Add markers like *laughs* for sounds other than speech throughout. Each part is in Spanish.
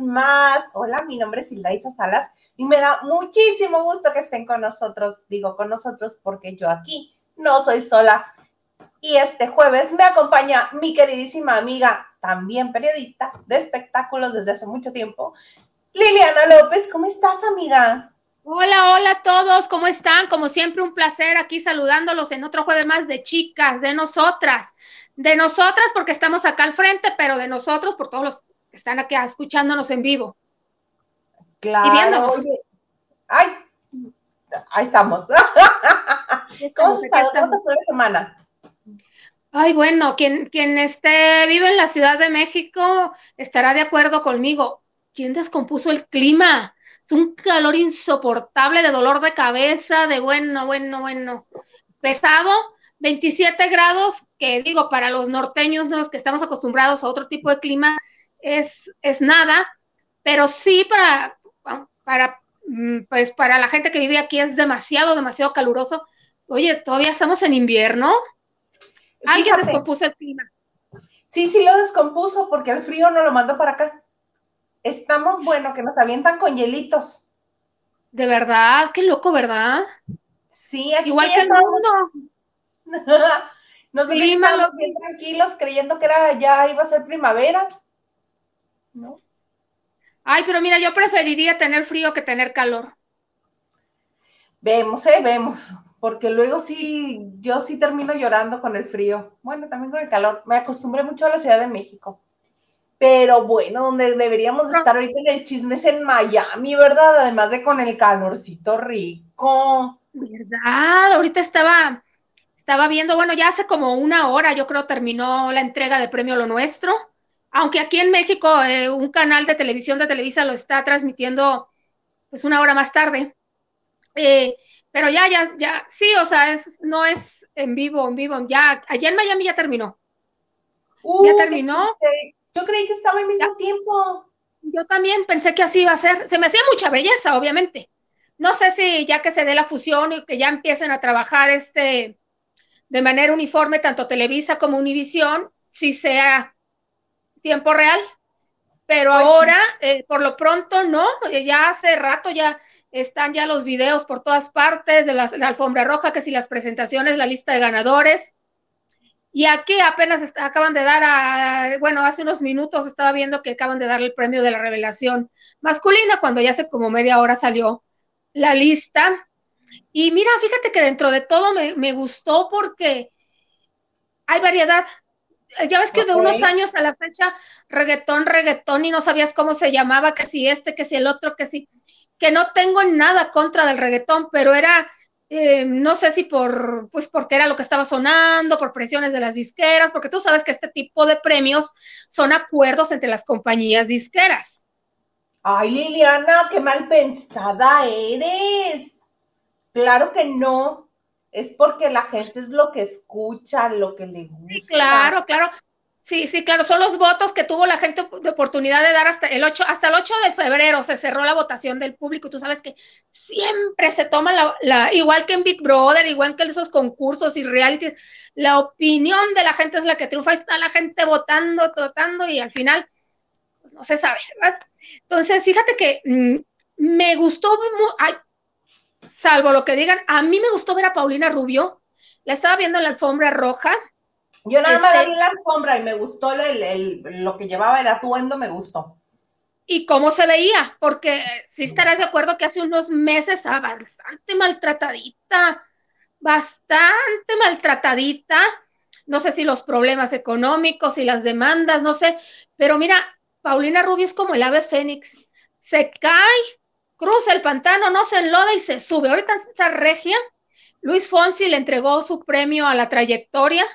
más. Hola, mi nombre es Hilda Isa Salas y me da muchísimo gusto que estén con nosotros. Digo con nosotros porque yo aquí no soy sola. Y este jueves me acompaña mi queridísima amiga, también periodista de espectáculos desde hace mucho tiempo, Liliana López. ¿Cómo estás, amiga? Hola, hola a todos, ¿cómo están? Como siempre, un placer aquí saludándolos en otro jueves más de chicas, de nosotras, de nosotras porque estamos acá al frente, pero de nosotros por todos los que están aquí escuchándonos en vivo. Claro. Y viéndonos. ay, ahí estamos. *laughs* ¿Cómo se está? ¿Cómo la semana? Ay, bueno, quien, quien esté, vive en la Ciudad de México estará de acuerdo conmigo. ¿Quién descompuso el clima? Es un calor insoportable de dolor de cabeza, de bueno, bueno, bueno, pesado, 27 grados, que digo, para los norteños, los que estamos acostumbrados a otro tipo de clima, es, es nada, pero sí para, para, mm, pues para la gente que vive aquí es demasiado, demasiado caluroso. Oye, todavía estamos en invierno. Alguien descompuso el clima. Sí, sí lo descompuso porque el frío no lo mandó para acá. Estamos, bueno, que nos avientan con hielitos. De verdad, qué loco, ¿verdad? Sí, aquí igual que el mundo. *laughs* nos sí, bien tranquilos creyendo que era ya iba a ser primavera. ¿No? Ay, pero mira, yo preferiría tener frío que tener calor. Vemos, eh, vemos, porque luego sí, yo sí termino llorando con el frío. Bueno, también con el calor. Me acostumbré mucho a la Ciudad de México. Pero bueno, donde deberíamos estar ahorita en el chisme es en Miami, ¿verdad? Además de con el calorcito rico. ¿Verdad? Ahorita estaba, estaba viendo, bueno, ya hace como una hora, yo creo, terminó la entrega de Premio Lo Nuestro. Aunque aquí en México eh, un canal de televisión de Televisa lo está transmitiendo pues una hora más tarde. Eh, pero ya, ya, ya, sí, o sea, es, no es en vivo, en vivo, ya, allá en Miami ya terminó. Uh, ya terminó. Yo creí que estaba al mismo tiempo. Yo también pensé que así iba a ser. Se me hacía mucha belleza, obviamente. No sé si ya que se dé la fusión y que ya empiecen a trabajar este de manera uniforme, tanto Televisa como Univisión, si sea tiempo real. Pero pues ahora, eh, por lo pronto, no. Ya hace rato ya están ya los videos por todas partes de la alfombra roja, que si las presentaciones, la lista de ganadores. Y aquí apenas acaban de dar a, bueno, hace unos minutos estaba viendo que acaban de dar el premio de la revelación masculina cuando ya hace como media hora salió la lista. Y mira, fíjate que dentro de todo me, gustó porque hay variedad. Ya ves que de unos años a la fecha, reggaetón, reggaetón, y no sabías cómo se llamaba, que si este, que si el otro, que si, que no tengo nada contra del reggaetón, pero era eh, no sé si por, pues porque era lo que estaba sonando, por presiones de las disqueras, porque tú sabes que este tipo de premios son acuerdos entre las compañías disqueras. Ay, Liliana, qué mal pensada eres. Claro que no. Es porque la gente es lo que escucha, lo que le gusta. Sí, claro, claro. Sí, sí, claro, son los votos que tuvo la gente de oportunidad de dar hasta el 8, hasta el 8 de febrero se cerró la votación del público. Tú sabes que siempre se toma la, igual que en Big Brother, igual que en esos concursos y realities, la opinión de la gente es la que triunfa, está la gente votando, tratando y al final pues, no se sabe, ¿verdad? Entonces, fíjate que mm, me gustó, ay, salvo lo que digan, a mí me gustó ver a Paulina Rubio, la estaba viendo en la alfombra roja yo nada más este, vi la alfombra y me gustó lo que llevaba el atuendo, me gustó. ¿Y cómo se veía? Porque si estarás de acuerdo que hace unos meses estaba bastante maltratadita, bastante maltratadita. No sé si los problemas económicos y las demandas, no sé. Pero mira, Paulina Rubio es como el ave fénix. Se cae, cruza el pantano, no se enloda y se sube. Ahorita está regia. Luis Fonsi le entregó su premio a la trayectoria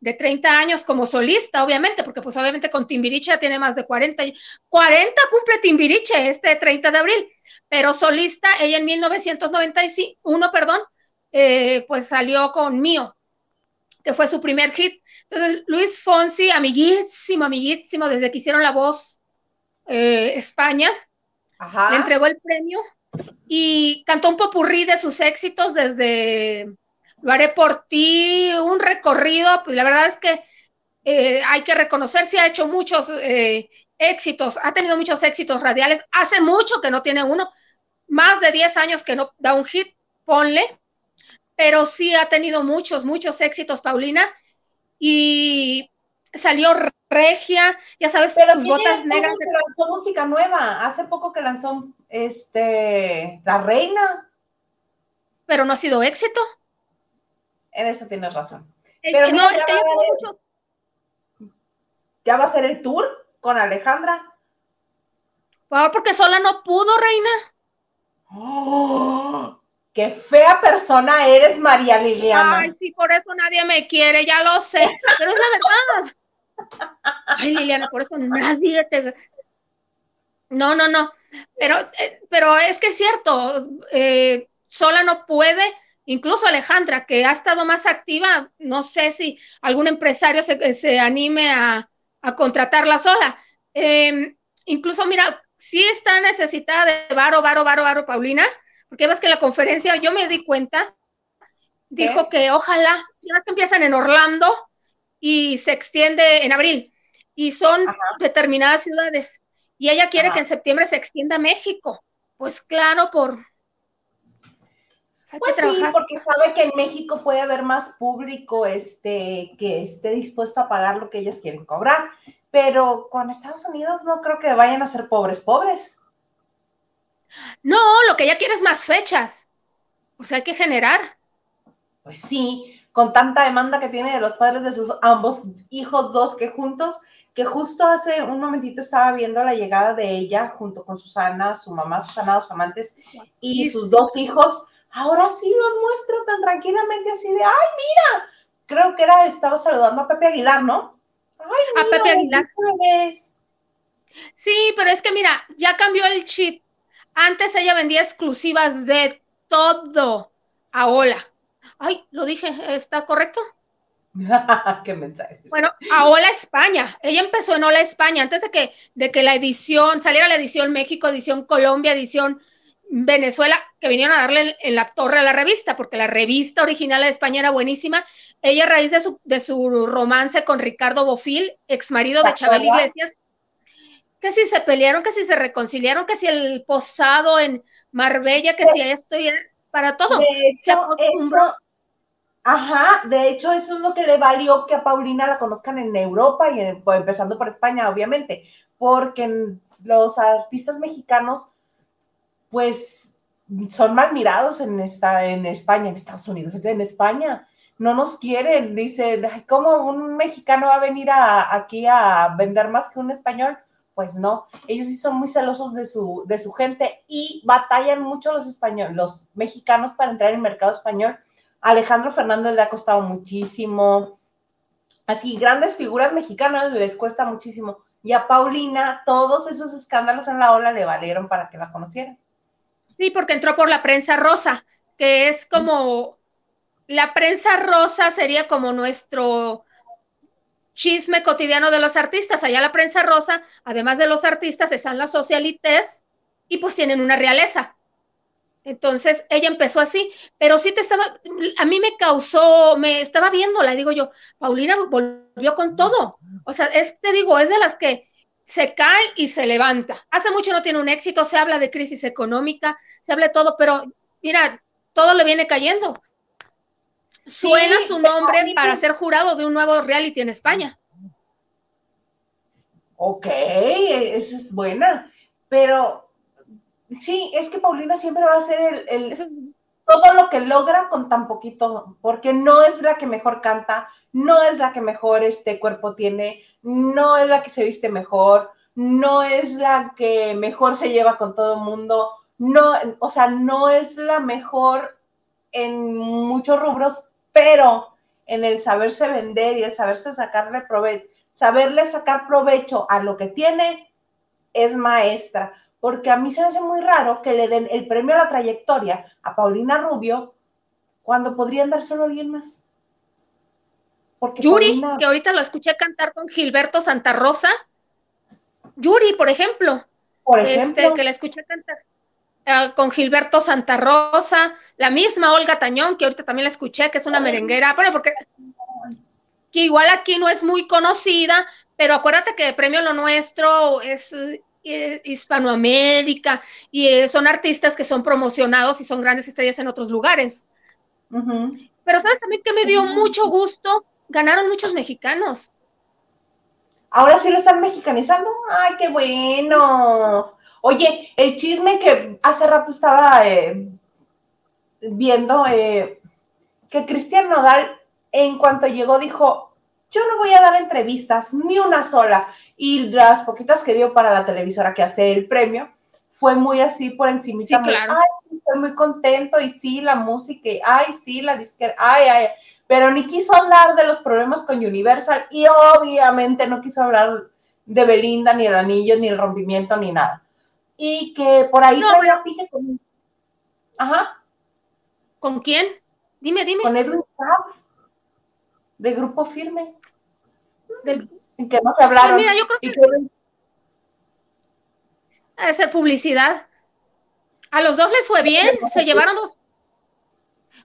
de 30 años como solista, obviamente, porque pues obviamente con Timbiriche ya tiene más de 40 40 cumple Timbiriche este 30 de abril, pero solista, ella en 1991, perdón, eh, pues salió con Mío, que fue su primer hit. Entonces, Luis Fonsi, amiguísimo, amiguísimo, desde que hicieron la voz eh, España, le entregó el premio y cantó un popurrí de sus éxitos desde lo haré por ti, un recorrido, pues la verdad es que eh, hay que reconocer, si ha hecho muchos eh, éxitos, ha tenido muchos éxitos radiales, hace mucho que no tiene uno, más de 10 años que no da un hit, ponle, pero sí ha tenido muchos, muchos éxitos, Paulina, y salió regia, ya sabes, pero sus botas negras. Lanzó música nueva, hace poco que lanzó este La Reina. Pero no ha sido éxito. En eso tienes razón. pero no, es que ya mucho. ¿Ya va a ser el tour con Alejandra? Bueno, porque sola no pudo, reina. ¡Oh! ¡Qué fea persona eres, María Liliana! Ay, sí, por eso nadie me quiere, ya lo sé, pero es la verdad. Ay, Liliana, por eso nadie te. No, no, no. Pero, eh, pero es que es cierto, eh, sola no puede, incluso Alejandra, que ha estado más activa, no sé si algún empresario se, se anime a, a, contratarla sola. Eh, incluso, mira, sí está necesitada de varo, varo, varo, varo, Paulina, porque ves que la conferencia, yo me di cuenta, dijo que ojalá, ya que empiezan en Orlando, y se extiende en abril y son determinadas ciudades y ella quiere que en septiembre se extienda a México. Pues claro, por... Pues sí, porque sabe que en México puede haber más público este, que esté dispuesto a pagar lo que ellas quieren cobrar, pero con Estados Unidos no creo que vayan a ser pobres, pobres. No, lo que ella quiere es más fechas. O sea, hay que generar. Pues sí, con tanta demanda que tiene de los padres de sus ambos hijos, dos que juntos, que justo hace un momentito estaba viendo la llegada de ella junto con Susana, su mamá, Susana, dos amantes y sus dos hijos. Ahora sí los muestro tan tranquilamente así de, ay, mira, creo que era, estaba saludando a Pepe Aguilar, ¿no? Ay, a Pepe Aguilar. Sí, pero es que mira, ya cambió el chip. Antes ella vendía exclusivas de todo a Hola Ay, lo dije, ¿está correcto? *laughs* Qué mensaje. Bueno, a Hola España. Ella empezó en Hola España antes de que, de que la edición, saliera la edición México, edición Colombia, edición Venezuela, que vinieron a darle en la torre a la revista, porque la revista original de España era buenísima. Ella, a raíz de su, de su romance con Ricardo Bofil, ex marido de Chabel Iglesias, que si se pelearon, que si se reconciliaron, que si el posado en Marbella, que si esto y para todo. Ajá, de hecho eso es lo que le valió que a Paulina la conozcan en Europa y pues, empezando por España, obviamente, porque los artistas mexicanos, pues, son mal mirados en, esta, en España, en Estados Unidos, en España. No nos quieren, dicen, ¿cómo un mexicano va a venir aquí a vender más que un español? Pues no, ellos sí son muy celosos de su, de su gente y batallan mucho los españoles, los mexicanos para entrar en el mercado español Alejandro Fernández le ha costado muchísimo. Así, grandes figuras mexicanas les cuesta muchísimo. Y a Paulina, todos esos escándalos en la ola le valieron para que la conocieran. Sí, porque entró por la prensa rosa, que es como la prensa rosa sería como nuestro chisme cotidiano de los artistas. Allá la prensa rosa, además de los artistas, están las socialites y pues tienen una realeza. Entonces ella empezó así, pero sí te estaba, a mí me causó, me estaba viéndola, digo yo, Paulina volvió con todo. O sea, es, te digo, es de las que se cae y se levanta. Hace mucho no tiene un éxito, se habla de crisis económica, se habla de todo, pero mira, todo le viene cayendo. Suena su nombre para ser jurado de un nuevo reality en España. Ok, esa es buena, pero Sí, es que Paulina siempre va a ser el, todo lo que logra con tan poquito, porque no es la que mejor canta, no es la que mejor este cuerpo tiene, no es la que se viste mejor, no es la que mejor se lleva con todo el mundo, no, o sea, no es la mejor en muchos rubros, pero en el saberse vender y el saberse sacarle provecho, saberle sacar provecho a lo que tiene, es maestra porque a mí se me hace muy raro que le den el premio a la trayectoria a Paulina Rubio cuando podrían dárselo a alguien más. Porque Yuri, que ahorita lo escuché cantar con Gilberto Santa Rosa. Yuri, por ejemplo. Por ejemplo. Este, que la escuché cantar eh, con Gilberto Santa Rosa. La misma Olga Tañón, que ahorita también la escuché, que es una merenguera. Bueno, porque que igual aquí no es muy conocida, pero acuérdate que el premio Lo Nuestro es, Hispanoamérica y eh, son artistas que son promocionados y son grandes estrellas en otros lugares. Pero sabes también que me dio mucho gusto, ganaron muchos mexicanos. Ahora sí lo están mexicanizando. Ay, qué bueno. Oye, el chisme que hace rato estaba eh, viendo, eh, que Cristian Nodal, en cuanto llegó, dijo, yo no voy a dar entrevistas, ni una sola. Y las poquitas que dio para la televisora que hace el premio, fue muy así por encima. Sí, claro. Ay, estoy muy contento, y sí, la música, ay, sí, la disquera, ay, ay, pero ni quiso hablar de los problemas con Universal y obviamente no quiso hablar de Belinda, ni el anillo, ni el rompimiento, ni nada. Y que por ahí no, con... Ajá. ¿Con quién? Dime, dime. Con Edwin Cass, de Grupo Firme. En que no se hablaron. Pues mira, yo creo que... que... ser publicidad. A los dos les fue bien, se llevaron dos.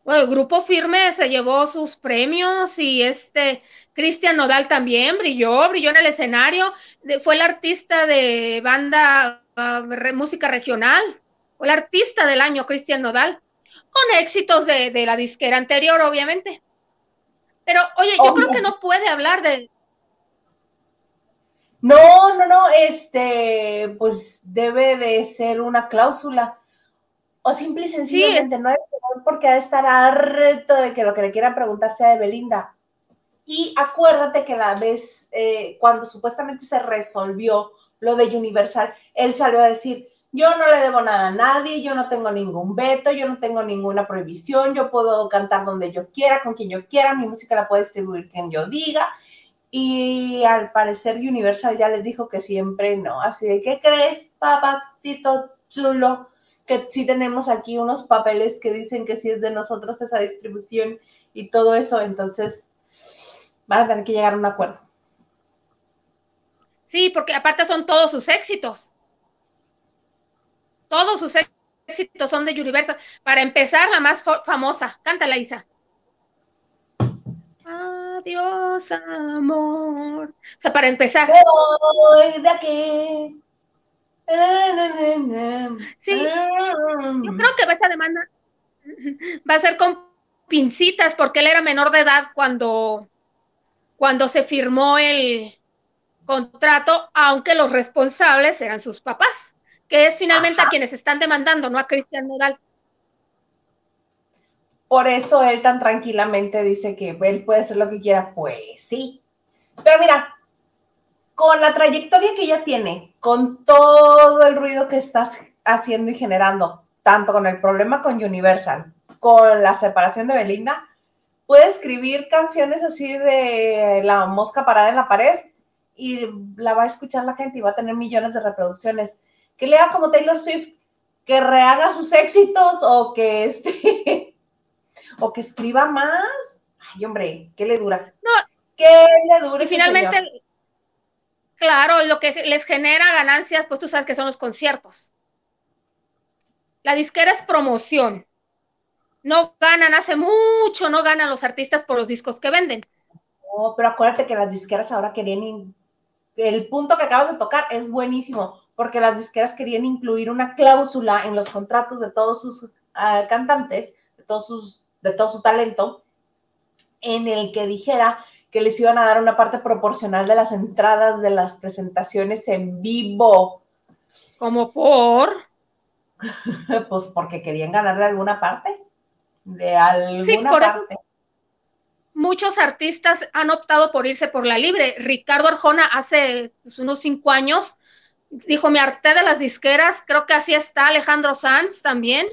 Bueno, el grupo firme se llevó sus premios y este Cristian Nodal también brilló, brilló en el escenario. fue el artista de banda ah, música regional, fue el artista del año, Cristian Nodal, con éxitos de, la disquera anterior, obviamente. Pero, oye, yo creo que no puede hablar de, no, no, no, este, pues debe de ser una cláusula. O simple y sencillamente no es porque ha de estar harto de que lo que le quieran preguntar sea de Belinda. Y acuérdate que la vez, eh, cuando supuestamente se resolvió lo de Universal, él salió a decir, yo no le debo nada a nadie, yo no tengo ningún veto, yo no tengo ninguna prohibición, yo puedo cantar donde yo quiera, con quien yo quiera, mi música la puede distribuir quien yo diga. Y al parecer Universal ya les dijo que siempre no. Así de, ¿qué crees, papacito chulo? Que sí tenemos aquí unos papeles que dicen que sí es de nosotros esa distribución y todo eso. Entonces, van a tener que llegar a un acuerdo. Sí, porque aparte son todos sus éxitos. Todos sus éxitos son de Universal. Para empezar, la más famosa. Cántala, Isa. Adiós, amor. O sea, para empezar. de aquí. Sí, yo creo que esa demanda *laughs* va a ser con pincitas porque él era menor de edad cuando, cuando se firmó el contrato, aunque los responsables eran sus papás, que es finalmente a quienes están demandando, no a Cristian Nodal. Por eso él tan tranquilamente dice que él puede hacer lo que quiera, pues sí. Pero mira, con la trayectoria que ella tiene, con todo el ruido que estás haciendo y generando, tanto con el problema con Universal, con la separación de Belinda, puede escribir canciones así de la mosca parada en la pared y la va a escuchar la gente y va a tener millones de reproducciones. Que lea como Taylor Swift, que rehaga sus éxitos o que este *laughs* o que escriba más. Ay, hombre, ¿qué le dura? No. ¿Qué le dura? Y finalmente, claro, lo que les genera ganancias, pues tú sabes que son los conciertos. La disquera es promoción. No ganan, hace mucho no ganan los artistas por los discos que venden. No, pero acuérdate que las disqueras ahora querían, el punto que acabas de tocar es buenísimo, porque las disqueras querían incluir una cláusula en los contratos de todos sus ah, cantantes, de todos sus de todo su talento, en el que dijera que les iban a dar una parte proporcional de las entradas de las presentaciones en vivo. ¿Como por? *laughs* pues porque querían ganar de alguna parte. De alguna parte. muchos artistas han optado por irse por la libre. Ricardo Arjona hace pues, unos cinco años dijo, me harté de las disqueras, creo que así está Alejandro Sanz también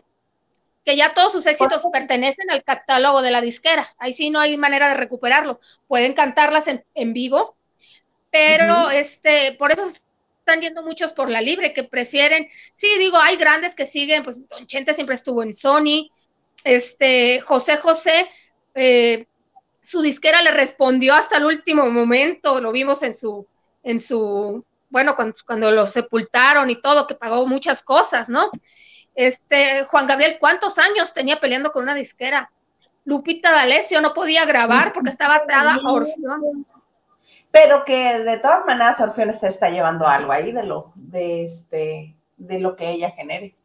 que ya todos sus éxitos pertenecen al catálogo de la disquera. Ahí sí no hay manera de recuperarlos. Pueden cantarlas en, vivo, pero este, por eso están yendo muchos por la libre, que prefieren, sí, digo, hay grandes que siguen, pues Don Chente siempre estuvo en Sony, este, José José, eh, su disquera le respondió hasta el último momento, lo vimos en su, en su, bueno, cuando, cuando lo sepultaron y todo, que pagó muchas cosas, ¿no? Este, Juan Gabriel, ¿cuántos años tenía peleando con una disquera? Lupita D'Alessio no podía grabar porque estaba atada a Orfeón. pero que de todas maneras Orfeones se está llevando algo ahí de lo, de este, de lo que ella genere.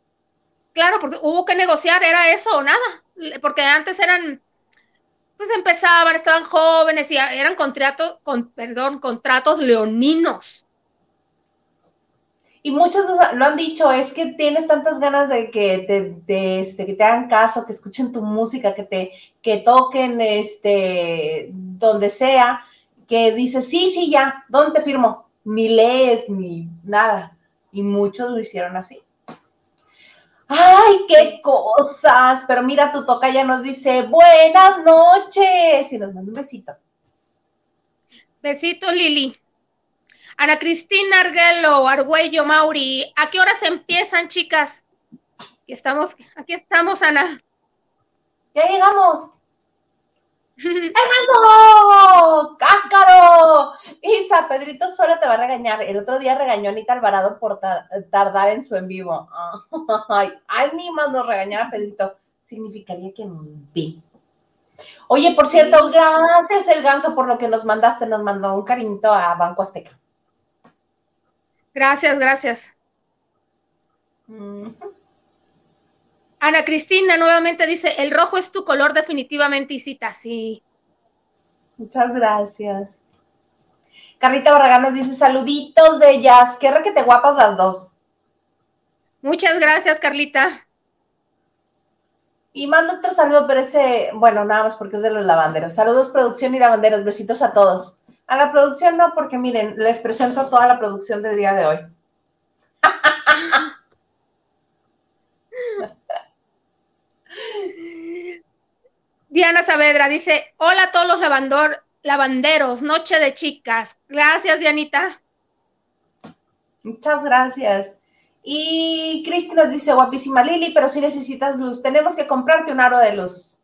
Claro, porque hubo que negociar, era eso o nada, porque antes eran, pues empezaban, estaban jóvenes y eran contratos, con, perdón, contratos leoninos. Y muchos lo han dicho, es que tienes tantas ganas de que te, este, que te hagan caso, que escuchen tu música, que te que toquen este, donde sea, que dices, sí, sí, ya, ¿dónde te firmo? Ni lees, ni nada. Y muchos lo hicieron así. ¡Ay, qué cosas! Pero mira, tu toca ya nos dice, buenas noches. Y nos manda un besito. Besito, Lili. Ana Cristina Arguello, Argüello, Mauri, ¿a qué horas empiezan, chicas? Aquí estamos, aquí estamos, Ana. Ya llegamos. *laughs* ¡El ganso! ¡Cácaro! Isa, Pedrito solo te va a regañar. El otro día regañó a Anita Alvarado por tardar en su en vivo. *laughs* Ay, ay, ni más nos regañara Pedrito. Significaría que nos vi. Oye, por cierto, gracias el ganso por lo que nos mandaste. Nos mandó un cariñito a Banco Azteca. Gracias, gracias. Ana Cristina nuevamente dice, el rojo es tu color definitivamente, Isita, sí. Muchas gracias. Carlita Barragán nos dice, saluditos, bellas, qué re que te guapas las dos. Muchas gracias, Carlita. Y mando otro saludo, pero ese, bueno, nada más porque es de los lavanderos. Saludos, producción y lavanderos, besitos a todos. A la producción no, porque miren, les presento toda la producción del día de hoy. *laughs* Diana Saavedra dice, hola a todos los lavandor, lavanderos, noche de chicas. Gracias, Dianita. Muchas gracias. Y Cristi nos dice, guapísima Lili, pero si necesitas luz, tenemos que comprarte un aro de luz.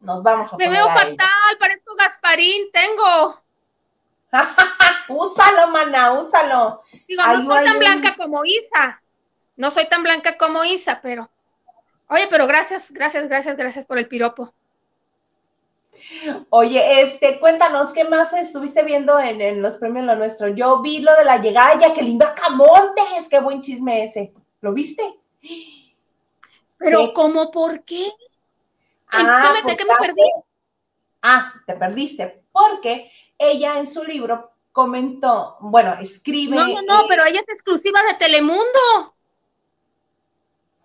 Nos vamos a Me veo fatal, parezco Gasparín, tengo. *laughs* úsalo, mana, úsalo. Digo, no soy tan blanca como Isa. No soy tan blanca como Isa, pero. Oye, pero gracias, gracias, gracias, gracias por el piropo. Oye, este, cuéntanos, ¿qué más estuviste viendo en, los premios Lo Nuestro? Yo vi lo de la llegada de Jacqueline Bracamontes, qué buen chisme ese. ¿Lo viste? Pero, ¿cómo por qué? Ah, ¿De qué me perdí? Ah, te perdiste, porque ella en su libro comentó, bueno, escribe. No, no, no, pero ella es exclusiva de Telemundo.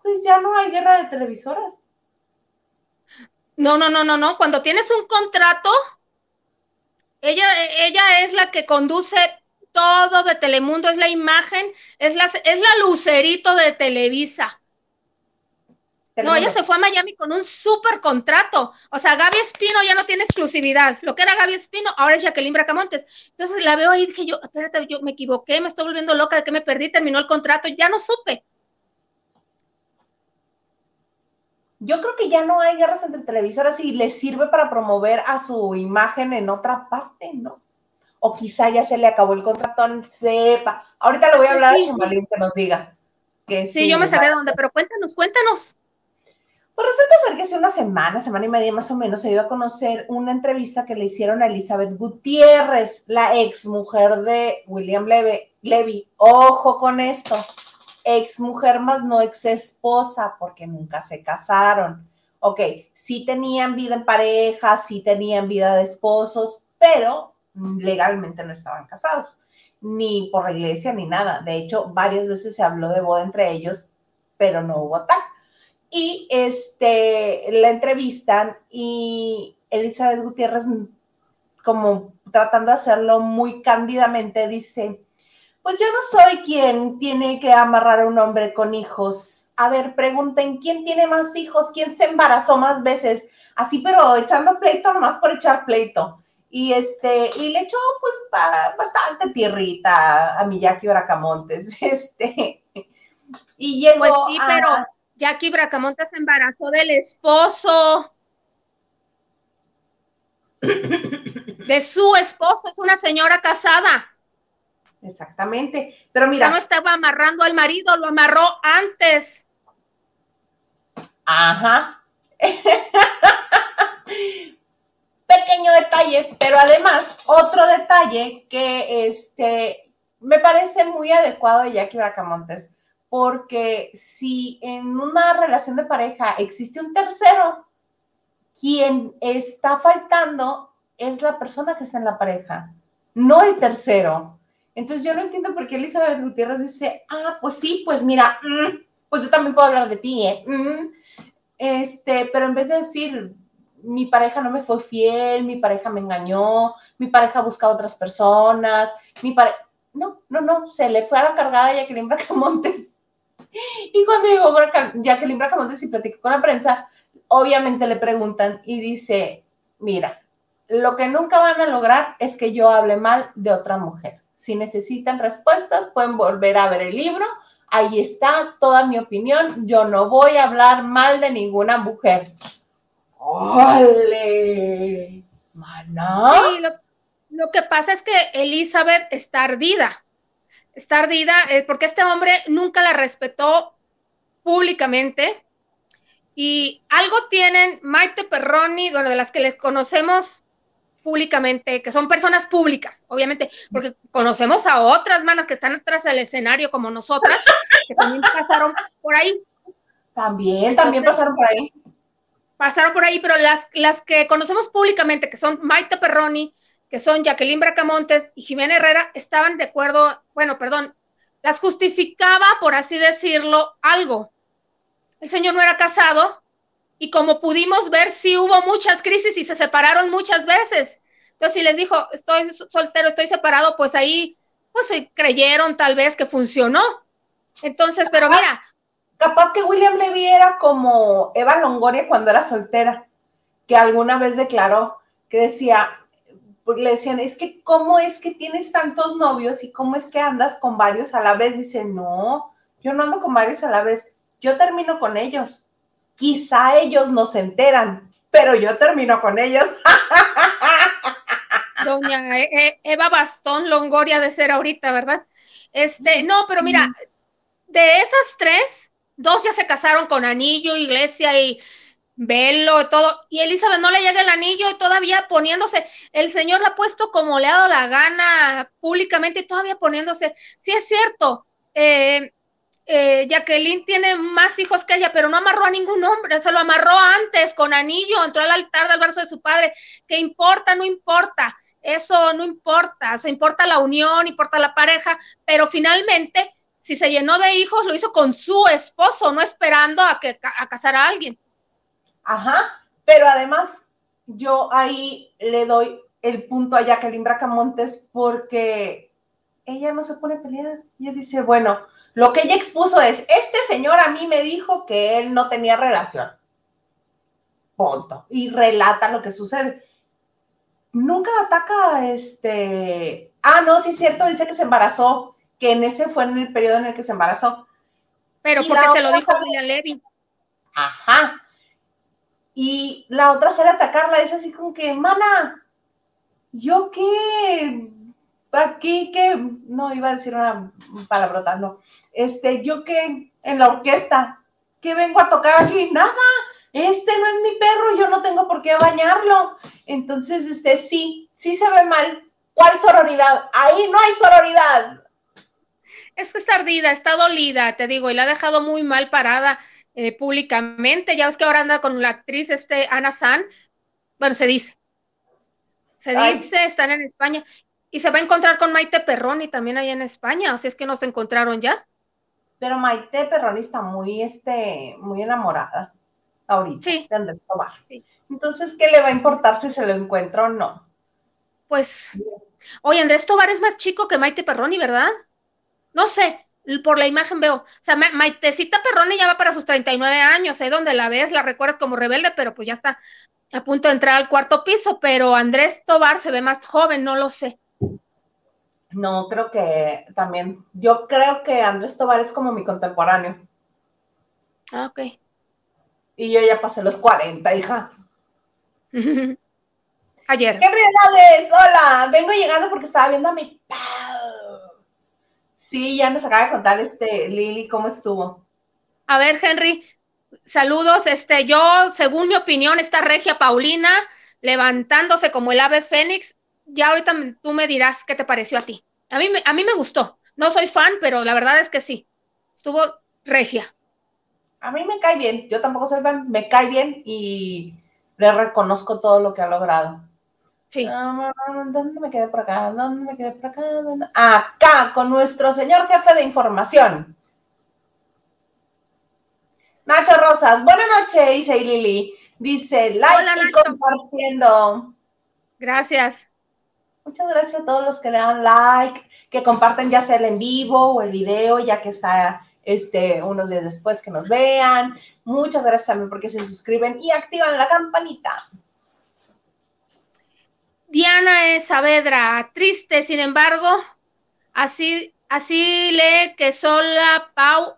Pues ya no hay guerra de televisoras. No, no, no, no, no. Cuando tienes un contrato, ella, ella es la que conduce todo de Telemundo, es la imagen, es la, es la lucerito de Televisa. No, ella se fue a Miami con un súper contrato. O sea, Gaby Espino ya no tiene exclusividad. Lo que era Gaby Espino, ahora es Jacqueline Bracamontes. Entonces la veo ahí y dije yo, espérate, yo me equivoqué, me estoy volviendo loca de que me perdí, terminó el contrato, ya no supe. yo creo que ya no hay guerras entre televisoras y les sirve para promover a su imagen en otra parte, ¿no? O quizá ya se le acabó el contrato, sepa. Ahorita le voy a hablar a su que nos diga. Que sí, yo me saqué de dónde, pero cuéntanos, cuéntanos. Pues resulta ser que hace una semana, semana y media más o menos, se dio a conocer una entrevista que le hicieron a Elizabeth Gutiérrez, la ex mujer de William Levy. Levy. Ojo con esto ex mujer más no ex esposa, porque nunca se casaron. Ok, sí tenían vida en pareja, sí tenían vida de esposos, pero legalmente no estaban casados, ni por la iglesia ni nada. De hecho, varias veces se habló de boda entre ellos, pero no hubo tal. Y este, la entrevistan y Elizabeth Gutiérrez, como tratando de hacerlo muy cándidamente, dice, pues yo no soy quien tiene que amarrar a un hombre con hijos. A ver, pregunten, ¿quién tiene más hijos? ¿Quién se embarazó más veces? Así, pero echando pleito nomás por echar pleito. Y este, y le echó pues bastante tierrita a mi Jackie Bracamontes. *laughs* Este, y llegó Pues sí, pero Jackie Bracamontes se embarazó del esposo. de su esposo, es una señora casada. Exactamente. Pero mira. Ya no estaba amarrando al marido, lo amarró antes. Ajá. *laughs* Pequeño detalle detalle, pero además otro detalle que este, me parece muy adecuado de Jackie Bracamontes, porque si en una relación de pareja existe un tercero, quien está faltando es la persona que está en la pareja, no el tercero. Entonces yo no entiendo por qué Elizabeth Gutiérrez dice, ah, pues sí, pues mira, mm, pues yo también puedo hablar de ti, ¿eh? Mm". Este, pero en vez de decir, mi pareja no me fue fiel, mi pareja me engañó, mi pareja busca a otras personas, mi pareja... No, no, no, se le fue a la cargada a Jacqueline Bracamontes. *laughs* Y cuando llegó Jacqueline Bracamontes y platicó con la prensa, obviamente le preguntan y dice, mira, lo que nunca van a lograr es que yo hable mal de otra mujer. Si necesitan respuestas, pueden volver a ver el libro. Ahí está toda mi opinión. Yo no voy a hablar mal de ninguna mujer. ¡Ole! ¿Maná? Sí, lo, que pasa es que Elizabeth está ardida. Está ardida eh, porque este hombre nunca la respetó públicamente. Y algo tienen Maite Perroni, bueno, de las que les conocemos públicamente, que son personas públicas, obviamente, porque conocemos a otras manas que están atrás del escenario como nosotras, que también pasaron por ahí. También, también pasaron por ahí. Pasaron por ahí, pero las, las que conocemos públicamente, que son Maite Perroni, que son Jacqueline Bracamontes y Jimena Herrera, estaban de acuerdo, bueno, perdón, las justificaba, por así decirlo, algo. El señor no era casado, y como pudimos ver, sí hubo muchas crisis y se separaron muchas veces. Entonces, si les dijo, estoy soltero, estoy separado, pues ahí, pues se creyeron tal vez que funcionó. Entonces, pero mira. Capaz que William Levy era como Eva Longoria cuando era soltera, que alguna vez declaró que decía, le decían, es que cómo es que tienes tantos novios y cómo es que andas con varios a la vez. Dice, no, yo no ando con varios a la vez, yo termino con ellos Quizá ellos no se enteran, pero yo termino con ellos. *laughs* Doña e-, e-, Eva Bastón Longoria de ser ahorita, ¿verdad? Este, no, pero mira, de esas tres, dos ya se casaron con anillo, iglesia y velo, todo, y Elizabeth no le llega el anillo y todavía poniéndose, el Señor la ha puesto como le ha dado la gana públicamente y todavía poniéndose, sí es cierto, eh, eh, Jacqueline tiene más hijos que ella, pero no amarró a ningún hombre, se lo amarró antes con anillo, entró al altar del brazo de su padre. ¿Qué importa? No importa. Eso no importa. Se importa la unión, importa la pareja, pero finalmente, si se llenó de hijos, lo hizo con su esposo, no esperando a que a casar a alguien. Ajá, pero además yo ahí le doy el punto a Jacqueline Bracamontes porque ella no se pone a pelear. Ella dice, bueno, lo que ella expuso es, este señor a mí me dijo que él no tenía relación. Punto. Y relata lo que sucede. Nunca ataca este... Ah, no, sí es cierto, dice que se embarazó, que en ese fue en el periodo en el que se embarazó. Pero porque se lo dijo William Levy. Ajá. Y la otra sale atacarla, es así como que, mana, ¿yo qué? aquí que, no iba a decir una palabrota, no, este, yo que en la orquesta, ¿qué vengo a tocar aquí? Nada, este no es mi perro, yo no tengo por qué bañarlo. Entonces, este, sí, sí se ve mal. ¿Cuál sororidad? Ahí no hay sororidad. Es que está ardida, está dolida, te digo, y la ha dejado muy mal parada eh, públicamente. Ya ves que ahora anda con la actriz este, Ana Sanz. Bueno, se dice. Se dice, están en España. Y se va a encontrar con Maite Perroni también ahí en España, o sea, es que nos encontraron ya. Pero Maite Perroni está muy, este, muy enamorada ahorita sí. de Andrés Tobar. Sí. Entonces, ¿qué le va a importar si se lo encuentra o no? Pues, oye, Andrés Tobar es más chico que Maite Perroni, ¿verdad? No sé, por la imagen veo. O sea, Maitecita Perroni ya va para sus 39 años, ¿eh? Donde la ves, la recuerdas como rebelde, pero pues ya está a punto de entrar al cuarto piso, pero Andrés Tobar se ve más joven, no lo sé. No, creo que también. Yo creo que Andrés Tobar es como mi contemporáneo. Ah, ok. Y yo ya pasé los 40, hija. *laughs* Ayer. ¡Qué realidades! Hola, vengo llegando porque estaba viendo a mi Sí, ya nos acaba de contar este Lili cómo estuvo. A ver, Henry, saludos. Este, yo, según mi opinión, esta regia Paulina levantándose como el ave fénix. Ya ahorita tú me dirás qué te pareció a ti. A mí, a mí me gustó. No soy fan, pero la verdad es que sí. Estuvo regia. A mí me cae bien. Yo tampoco soy fan. Me cae bien y le reconozco todo lo que ha logrado. Sí. Ah, ¿Dónde me quedé por acá? ¿Dónde me quedé por acá? Acá, con nuestro señor jefe de información. Nacho Rosas, buenas noches, dice Lili. Dice, like y compartiendo. Gracias. Muchas gracias a todos los que le dan like, que comparten ya sea el en vivo o el video, ya que está este, unos días después que nos vean. Muchas gracias también porque se suscriben y activan la campanita. Diana es Saavedra, triste, sin embargo, así, así lee que sola Pau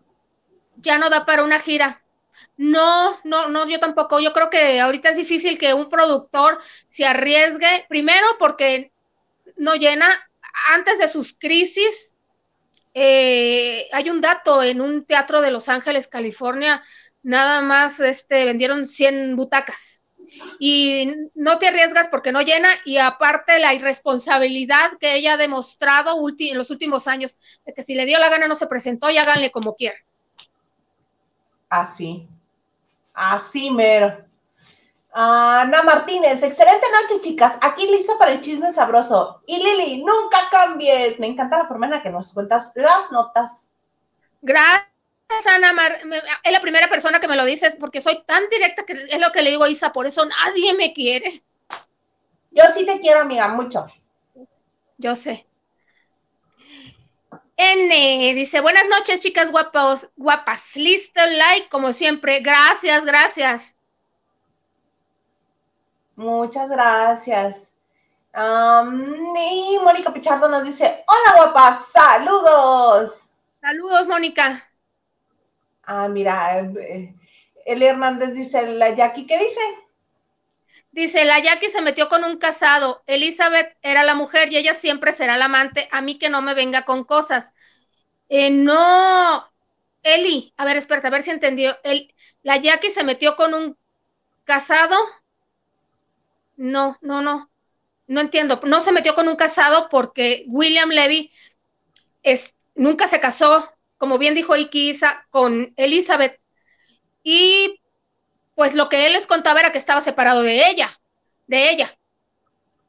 ya no da para una gira. No, no, no, yo tampoco. Yo creo que ahorita es difícil que un productor se arriesgue, primero porque no llena, antes de sus crisis, eh, hay un dato en un teatro de Los Ángeles, California, nada más este, vendieron 100 butacas y no te arriesgas porque no llena y aparte la irresponsabilidad que ella ha demostrado en los últimos años, de que si le dio la gana no se presentó y háganle como quieran. Así, así mero. Ana Martínez, excelente noche, chicas. Aquí lista para el chisme sabroso. Y Lili, nunca cambies. Me encanta la forma en la que nos cuentas las notas. Gracias. Ana Mar, es la primera persona que me lo dices porque soy tan directa que es lo que le digo a Isa, por eso nadie me quiere. Yo sí te quiero, amiga, mucho. Yo sé. N dice, buenas noches, chicas guapas, guapas. Listo, like, como siempre. Gracias, gracias. Muchas gracias. y Mónica Pichardo nos dice, hola guapas, saludos. Saludos, Mónica. Ah, mira, eh, el Hernández dice, la Jackie, ¿qué dice? Dice, la Jackie se metió con un casado. Elizabeth era la mujer y ella siempre será la amante. A mí que no me venga con cosas. Eh, no, Eli, a ver, espérate, a ver si entendió. El, la Jackie se metió con un casado. No, no, no. No entiendo. No se metió con un casado porque William Levy es, nunca se casó como bien dijo Iki con Elizabeth. Y pues lo que él les contaba era que estaba separado de ella, de ella.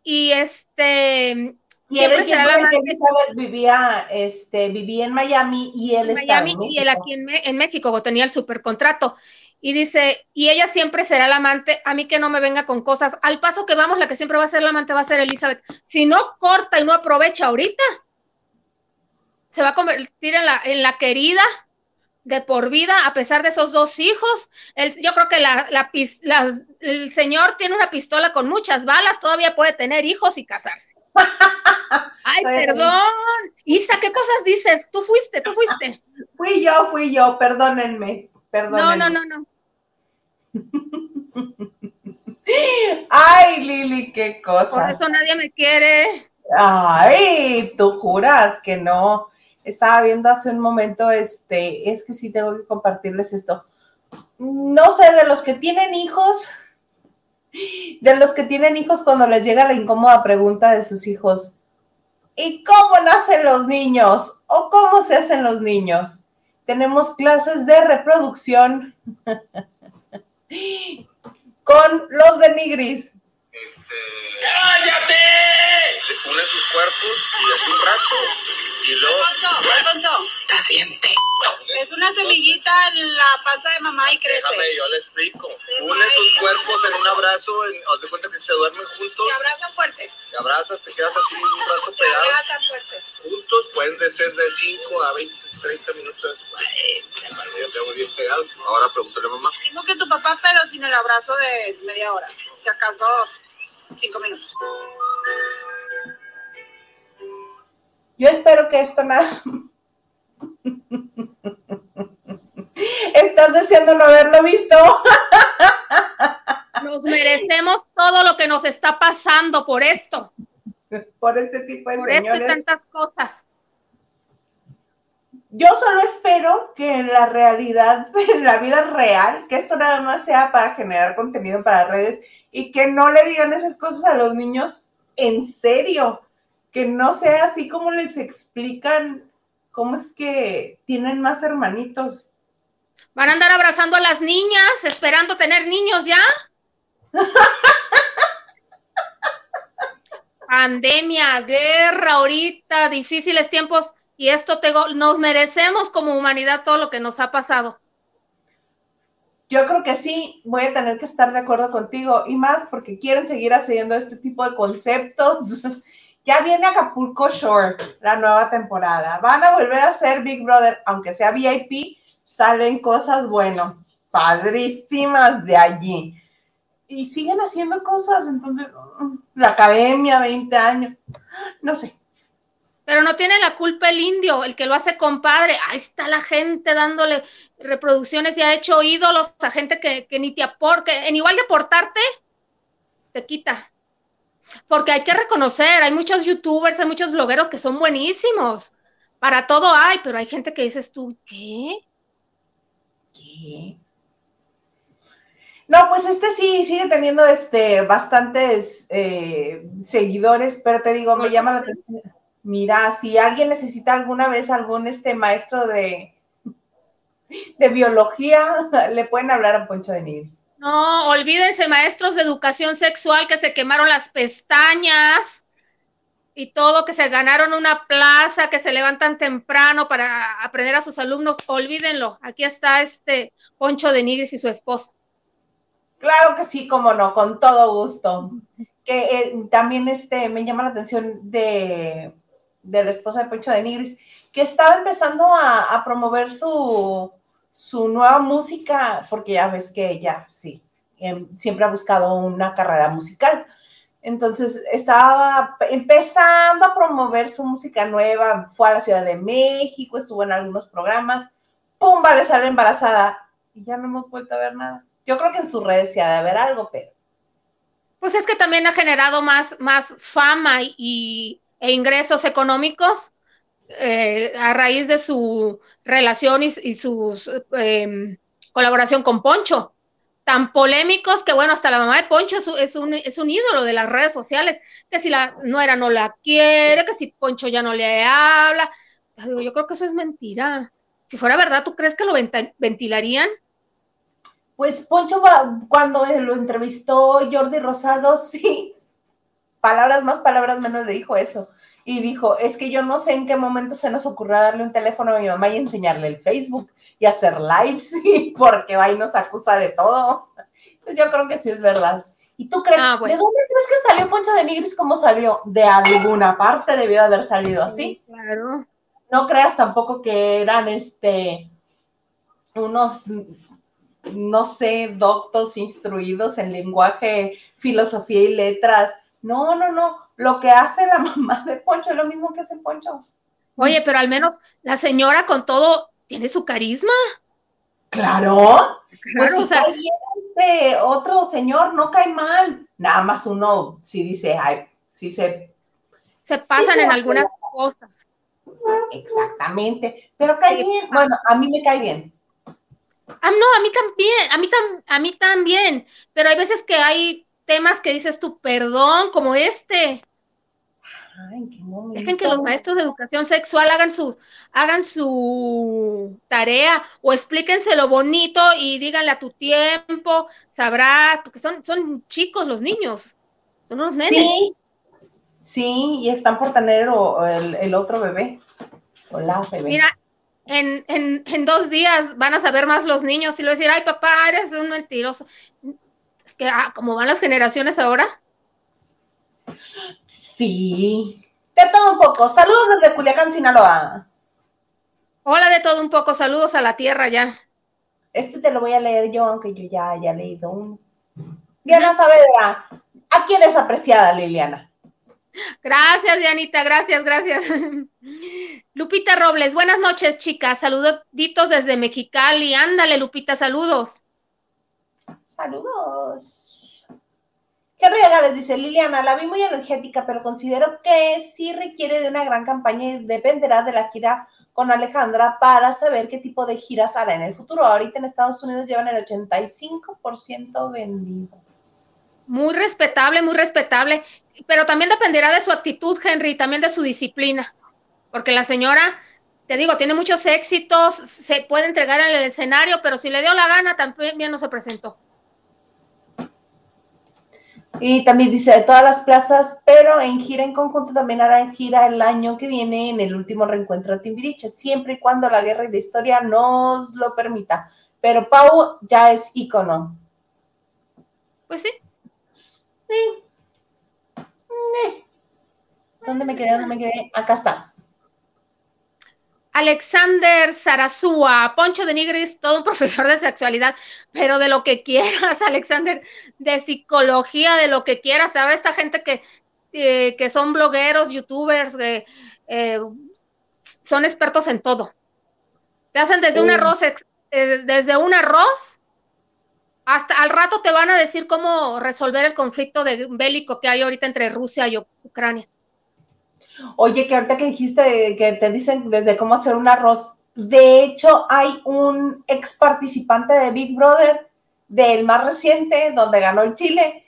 Y este y siempre será la Elizabeth vivía, este, vivía en Miami y él en Miami y él aquí en, México tenía el supercontrato. Y dice, y ella siempre será la amante, a mí que no me venga con cosas. Al paso que vamos, la que siempre va a ser la amante va a ser Elizabeth. Si no corta y no aprovecha ahorita, se va a convertir en la, en la querida de por vida, a pesar de esos dos hijos. yo creo que la, la, el señor tiene una pistola con muchas balas, todavía puede tener hijos y casarse. *laughs* Ay, perdón. Isa, ¿qué cosas dices? Tú fuiste, tú fuiste. *laughs* Fui yo, fui yo, perdónenme. perdónenme. No, no, no, *laughs* no. Ay, Lili, qué cosa. Por eso nadie me quiere. Ay, tú juras que no estaba viendo hace un momento, este, es que sí tengo que compartirles esto. No sé, de los que tienen hijos, de los que tienen hijos cuando les llega la incómoda pregunta de sus hijos, ¿y cómo nacen los niños? ¿O cómo se hacen los niños? Tenemos clases de reproducción *laughs* con los de Nigris. Este... ¡Cállate! Se une sus cuerpos y hace un rato y luego. Está bien, Es una semillita en la panza de mamá y crece. Déjame, yo le explico. Une sus cuerpos en un abrazo, en, haz de cuenta que se duermen juntos. Te abrazan fuerte. Te abrazas, te quedas así un rato pegados. Juntos pueden de ser de 5 a 20, 30 minutos. Ay, bien pegados. Ahora pregúntale a mamá. Mismo que tu papá, pero sin el abrazo de media hora. Si acaso, 5 minutos. Yo espero que esto nada. *laughs* Estás deseando no haberlo visto. *laughs* Nos merecemos todo lo que nos está pasando por esto. Por este tipo de Por esto y tantas cosas. Yo solo espero que en la realidad, *laughs* en la vida real, que esto nada más sea para generar contenido para redes y que no le digan esas cosas a los niños en serio, que no sea así como les explican cómo es que tienen más hermanitos. Van a andar abrazando a las niñas, esperando tener niños ya. *laughs* Pandemia, guerra ahorita, difíciles tiempos y esto te, nos merecemos como humanidad todo lo que nos ha pasado. Yo creo que sí, voy a tener que estar de acuerdo contigo y más porque quieren seguir haciendo este tipo de conceptos. *laughs* ya viene Acapulco Shore, la nueva temporada. Van a volver a ser Big Brother, aunque sea VIP, salen cosas, bueno, padrísimas de allí. Y siguen haciendo cosas, entonces, la academia, 20 años, *gasps* no sé, pero no tiene la culpa el indio, el que lo hace compadre. Ahí está la gente dándole reproducciones y ha hecho ídolos a gente que, ni te aporte. En igual de portarte, te quita. Porque hay que reconocer, hay muchos youtubers, hay muchos blogueros que son buenísimos. Para todo hay, pero hay gente que dices tú, ¿qué? ¿Qué? No, pues este sí sigue teniendo este bastantes eh, seguidores, pero te digo, me llama la atención Mira, si alguien necesita alguna vez algún este maestro de, de biología, *laughs* le pueden hablar a Poncho de Nigris. No, olvídense, maestros de educación sexual que se quemaron las pestañas y todo, que se ganaron una plaza, que se levantan temprano para aprender a sus alumnos, olvídenlo. Aquí está este Poncho de Nigris y su esposo. Claro que sí, como no, con todo gusto. Que eh, también este me llama la atención de de la esposa de Poncho de Nigris, que estaba empezando a, promover su, su, nueva música, porque ya ves que ella, sí, em, siempre ha buscado una carrera musical. Entonces estaba empezando a promover su música nueva, fue a la Ciudad de México, estuvo en algunos programas, ¡pum! le sale embarazada y ya no hemos vuelto a ver nada. Yo creo que en sus redes se ha de haber algo, pero... Pues es que también ha generado más, más fama y, e ingresos económicos eh, a raíz de su relación y, su em, colaboración con Poncho. Tan polémicos que, bueno, hasta la mamá de Poncho es, un, es un ídolo de las redes sociales, que si la nuera no la quiere, que si Poncho ya no le habla. Yo creo que eso es mentira. Si fuera verdad, ¿tú crees que lo ventilarían? Pues Poncho, cuando lo entrevistó Jordi Rosado, *laughs* sí, palabras más, palabras menos le dijo eso. Y dijo, es que yo no sé en qué momento se nos ocurrió darle un teléfono a mi mamá y enseñarle el Facebook y hacer lives, *laughs* porque va y nos acusa de todo. Yo creo que sí es verdad. ¿Y tú crees? Ah, ¿De dónde crees que salió Poncho de Nigris? ¿Cómo salió? De alguna parte debió haber salido así. claro. No creas tampoco que eran este unos, no sé, doctos instruidos en lenguaje, filosofía y letras no, no, no. Lo que hace la *laughs* mamá de Poncho es lo mismo que hace Poncho. Oye, pero al menos la señora con todo tiene su carisma. Claro. Pues o sea, este otro señor no cae mal. Nada más uno sí dice, ay, sí se. Se pasan en algunas cosas. Exactamente. Pero cae bien. Bueno, a mí me cae bien. Ah, no, a mí también, a mí, a mí también, pero hay veces que hay temas que dices tú, perdón, como este. Dejen que los maestros de educación sexual hagan su, hagan su tarea o explíquense lo bonito y díganle a tu tiempo, sabrás, porque son, son chicos los niños, son unos nenes. Sí, sí y están por tener el, otro bebé, o la bebé. Mira, en, en, en, dos días van a saber más los niños y lo decir, ay papá, eres un mentiroso que, ah, como van las generaciones ahora. Sí. De todo un poco. Saludos desde Culiacán, Sinaloa. Hola de todo un poco. Saludos a la tierra ya. Este te lo voy a leer yo, aunque yo ya haya leído un. Diana Saavedra. ¿A quién es apreciada, Liliana? Gracias, Dianita, gracias, gracias. Lupita Robles, buenas noches, chicas. Saluditos desde Mexicali. Ándale, Lupita, saludos. Saludos. ¿Qué regales? Dice Liliana, la vi muy energética, pero considero que sí requiere de una gran campaña y dependerá de la gira con Alejandra para saber qué tipo de giras hará en el futuro. Ahorita en Estados Unidos llevan el 85% vendido. Muy respetable, muy respetable, pero también dependerá de su actitud, Henry, también de su disciplina, porque la señora, te digo, tiene muchos éxitos, se puede entregar en el escenario, pero si le dio la gana, también no se presentó. Y también dice de todas las plazas, pero en gira en conjunto también harán gira el año que viene en el último reencuentro de Timbiriche, siempre y cuando la guerra y la historia nos lo permita. Pero Pau ya es ícono. Pues sí. Sí. ¿Dónde me quedé? ¿Dónde me quedé? Acá está. Alexander Sarazúa, Poncho de Nigris, todo un profesor de sexualidad, pero de lo que quieras, *laughs* Alexander, de psicología, de lo que quieras. Ahora esta gente que, eh, que son blogueros, youtubers, eh, son expertos en todo. Te hacen desde un arroz, eh, desde un arroz hasta al rato te van a decir cómo resolver el conflicto de, bélico que hay ahorita entre Rusia y Ucrania. Oye, que ahorita que dijiste que te dicen desde cómo hacer un arroz, de hecho hay un ex participante de Big Brother, del más reciente, donde ganó el Chile,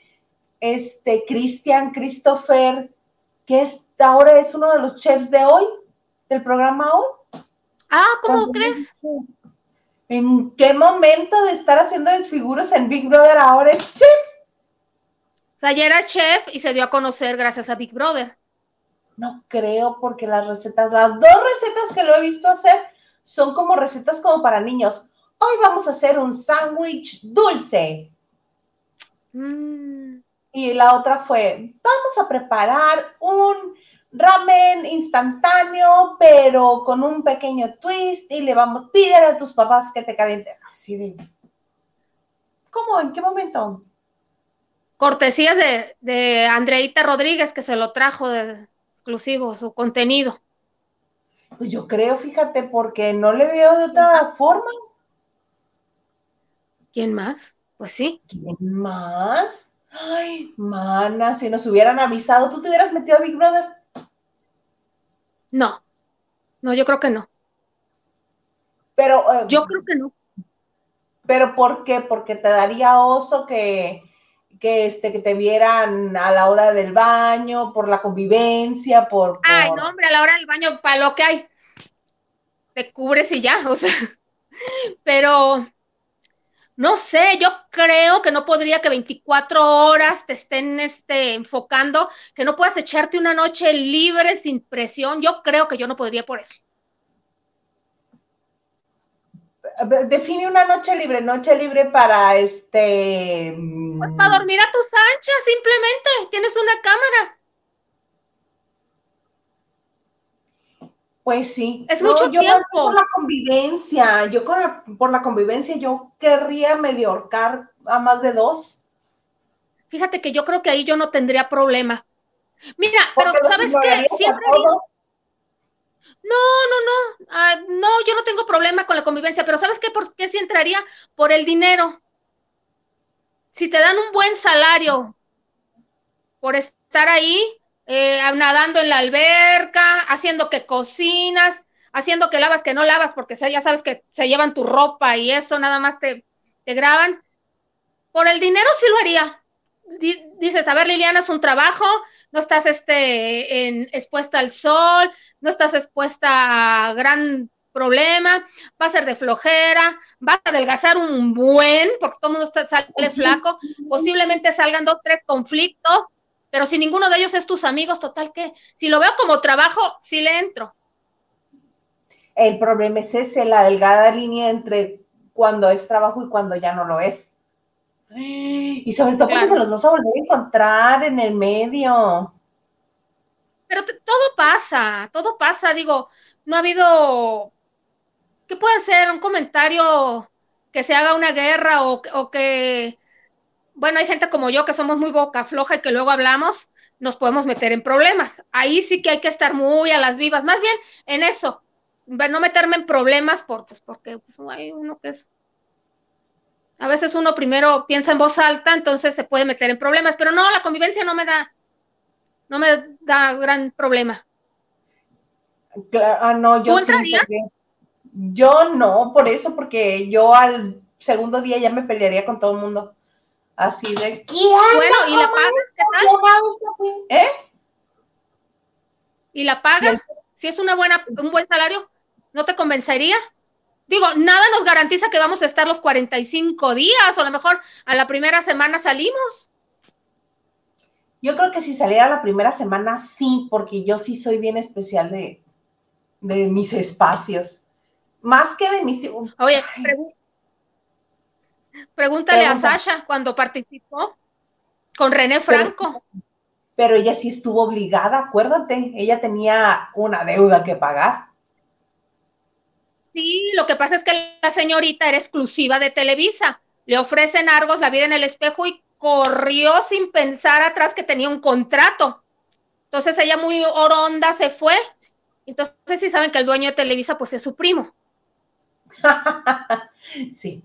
este Cristian Christopher, que es, ahora es uno de los chefs de hoy, del programa hoy. Ah, ¿cómo crees? ¿En qué momento de estar haciendo desfiguros en Big Brother ahora es chef? O sea, ya era chef y se dio a conocer gracias a Big Brother. No creo, porque las recetas, las dos recetas que lo he visto hacer son como recetas como para niños. Hoy vamos a hacer un sándwich dulce. Mm. Y la otra fue, vamos a preparar un ramen instantáneo, pero con un pequeño twist y le vamos, pídele a tus papás que te calienten. Así de... ¿Cómo? ¿En qué momento? Cortesías de, de Andreita Rodríguez, que se lo trajo de, exclusivo, su contenido. Pues yo creo, fíjate, porque no le veo de otra forma. ¿Quién más? Pues sí. ¿Quién más? Ay, mana, si nos hubieran avisado, ¿tú te hubieras metido a Big Brother? No, no, yo creo que no. Pero. Eh, yo creo que no. ¿Pero por qué? Porque te daría oso que, que, este, que te vieran a la hora del baño, por la convivencia, por, Ay, no, hombre, a la hora del baño, para lo que hay, te cubres y ya, *laughs* o sea, pero no sé, yo creo que no podría que 24 horas te estén este, enfocando, que no puedas echarte una noche libre sin presión, yo creo que yo no podría por eso. Define una noche libre, noche libre para este. Pues para dormir a tus anchas, simplemente. Tienes una cámara. Pues sí. Es mucho yo tiempo. Por la convivencia, yo con por la convivencia, yo querría medio ahorcar a más de dos. Fíjate que yo creo que ahí yo no tendría problema. Mira, pero ¿sabes qué? Siempre. No, no, no, ah, no, yo no tengo problema con la convivencia, pero ¿sabes qué? ¿Por qué sí entraría? Por el dinero. Si te dan un buen salario por estar ahí, eh, nadando en la alberca, haciendo que cocinas, haciendo que lavas, que no lavas, porque ya sabes que se llevan tu ropa y eso, nada más te, te graban. Por el dinero sí lo haría. Dices, a ver, Liliana, es un trabajo, no estás este, en, expuesta al sol, no estás expuesta a gran problema, va a ser de flojera, vas a adelgazar un buen, porque todo el mundo sale flaco, posiblemente salgan dos, tres conflictos, pero si ninguno de ellos es tus amigos, total que, si lo veo como trabajo, sí le entro. El problema es ese, la delgada línea entre cuando es trabajo y cuando ya no lo es. Y sobre todo porque te los vas a volver a encontrar en el medio. Pero todo pasa, todo pasa. Digo, no ha habido. ¿Qué puede ser? Un comentario que se haga una guerra o, o que. Bueno, hay gente como yo que somos muy boca floja y que luego hablamos, nos podemos meter en problemas. Ahí sí que hay que estar muy a las vivas. Más bien en eso, no meterme en problemas por, pues, porque pues, hay uno que es a veces uno primero piensa en voz alta, entonces se puede meter en problemas, pero no, la convivencia no me da, no me da gran problema. Claro, ah, no, yo yo no, por eso, porque yo al segundo día ya me pelearía con todo el mundo. Así de. bueno, ¿y la paga? ¿Qué tal? ¿Eh? ¿Y la paga? Si es una buena, un buen salario, ¿no te convencería? Digo, nada nos garantiza que vamos a estar los 45 días, o a lo mejor a la primera semana salimos. Yo creo que si saliera la primera semana, sí, porque yo sí soy bien especial de, de mis espacios. Más que de mis... Oye, pregúntale a Sasha cuando participó con René Franco. pero ella sí estuvo obligada, acuérdate, ella tenía una deuda que pagar. Sí, lo que pasa es que la señorita era exclusiva de Televisa. Le ofrecen Argos la vida en el espejo y corrió sin pensar atrás que tenía un contrato. Entonces ella muy oronda se fue. Entonces sí saben que el dueño de Televisa pues es su primo. *laughs* sí.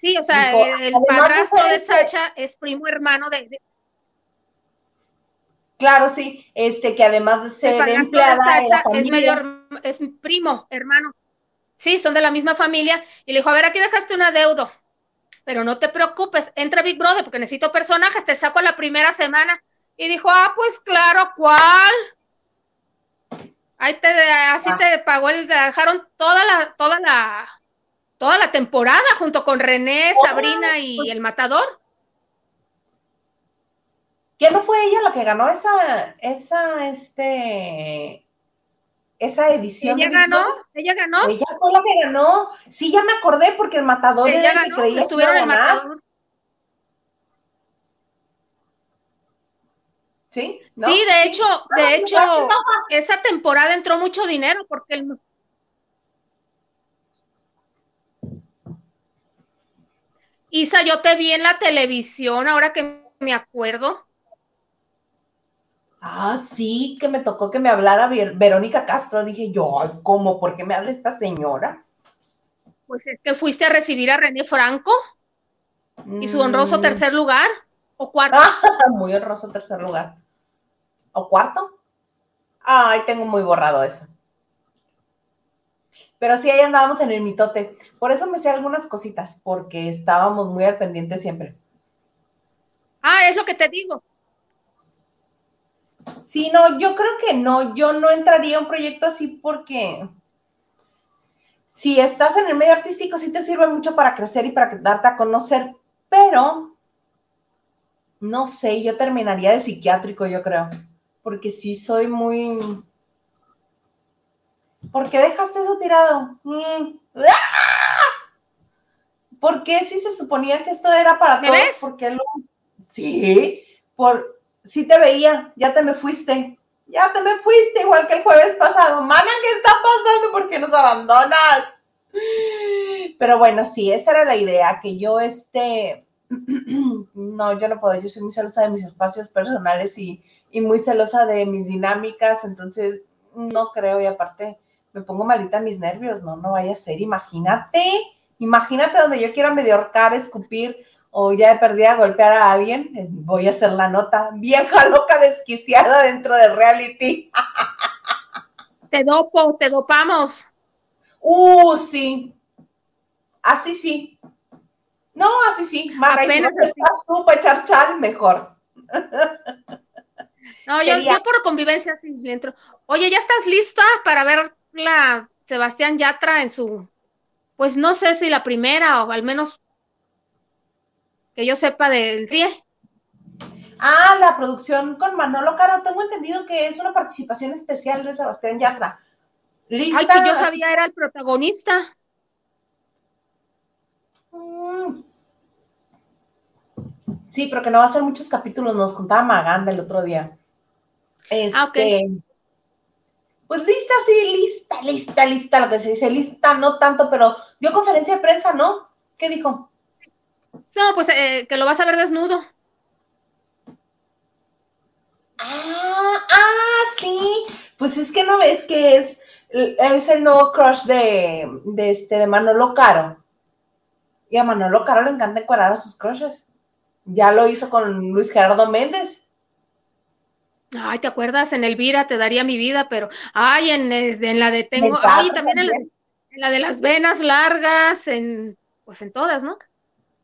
Sí, o sea, el padrastro de Sacha es primo hermano de, Claro, sí, este que además de ser empleada de Sacha es medio es primo, hermano. Sí, son de la misma familia y le dijo, "A ver, aquí dejaste un adeudo. Pero no te preocupes, entra Big Brother porque necesito personajes, te saco la primera semana." Y dijo, "Ah, pues claro, ¿cuál?" Ahí te así ah. te pagó el dejaron toda la toda la toda la temporada junto con René, Sabrina y pues el Matador. ¿Quién no fue ella la que ganó esa, esa, este, esa edición? Ella ganó, ella ganó. Ella fue la que ganó. Sí, ya me acordé porque el matador ella ganó, que creía estuvieron el matador. ¿Sí? Sí, de hecho, de hecho, esa temporada entró mucho dinero porque el Isa, yo te vi en la televisión, ahora que me acuerdo. Ah, sí, que me tocó que me hablara Verónica Castro. Dije yo, ¿cómo? ¿Por qué me habla esta señora? Pues es que fuiste a recibir a René Franco y su honroso mm. tercer lugar o cuarto. *laughs* muy honroso tercer lugar. ¿O cuarto? Ay, tengo muy borrado eso. Pero sí, ahí andábamos en el mitote. Por eso me sé algunas cositas, porque estábamos muy al pendiente siempre. Ah, es lo que te digo. Sí, no, yo creo que no, yo no entraría a un proyecto así porque si estás en el medio artístico sí te sirve mucho para crecer y para darte a conocer, pero no sé, yo terminaría de psiquiátrico, yo creo, porque sí soy muy... ¿Por qué dejaste eso tirado? Mm. ¿Por qué si se suponía que esto era para todos? ¿Por qué lo... Sí, por sí te veía, ya te me fuiste, ya te me fuiste igual que el jueves pasado. Mana, ¿qué está pasando? ¿Por qué nos abandonas? Pero bueno, sí, esa era la idea, que yo este, *clears throat* no, yo no puedo, yo soy muy celosa de mis espacios personales y, y muy celosa de mis dinámicas, entonces no creo y aparte me pongo malita mis nervios, no, no vaya a ser, imagínate, imagínate donde yo quiera medio ahorcar, escupir o ya he perdido a golpear a alguien, eh, voy a hacer la nota. Vieja loca desquiciada dentro del reality. Te dopo, te dopamos. Uh, sí. Así sí. No, así sí. Apenas si estás tú para echar chal, mejor. No, yo, yo, por convivencia sí dentro. Oye, ¿ya estás lista para ver la Sebastián Yatra en su, pues no sé si la primera o al menos que yo sepa del TRIE. Ah, la producción con Manolo Caro, tengo entendido que es una participación especial de Sebastián Yatra. ¿Lista? Ay, que yo sabía era el protagonista. Mm. Sí, pero que no va a ser muchos capítulos, nos contaba Maganda el otro día. ah, ok. Este, pues lista, sí, lista, lista, lista, lo que se dice, lista, no tanto, pero dio conferencia de prensa, ¿no? ¿Qué dijo? No, pues eh, que lo vas a ver desnudo. Ah, ah, sí. Pues es que no ves que es, es el nuevo crush de, de, este, de Manolo Caro. Y a Manolo Caro le encanta encuadrar a sus crushes. Ya lo hizo con Luis Gerardo Méndez. Ay, ¿te acuerdas? En Elvira te daría mi vida, pero ay, en, en la de tengo, ay, también en la, en la, de las venas largas, en pues en todas, ¿no?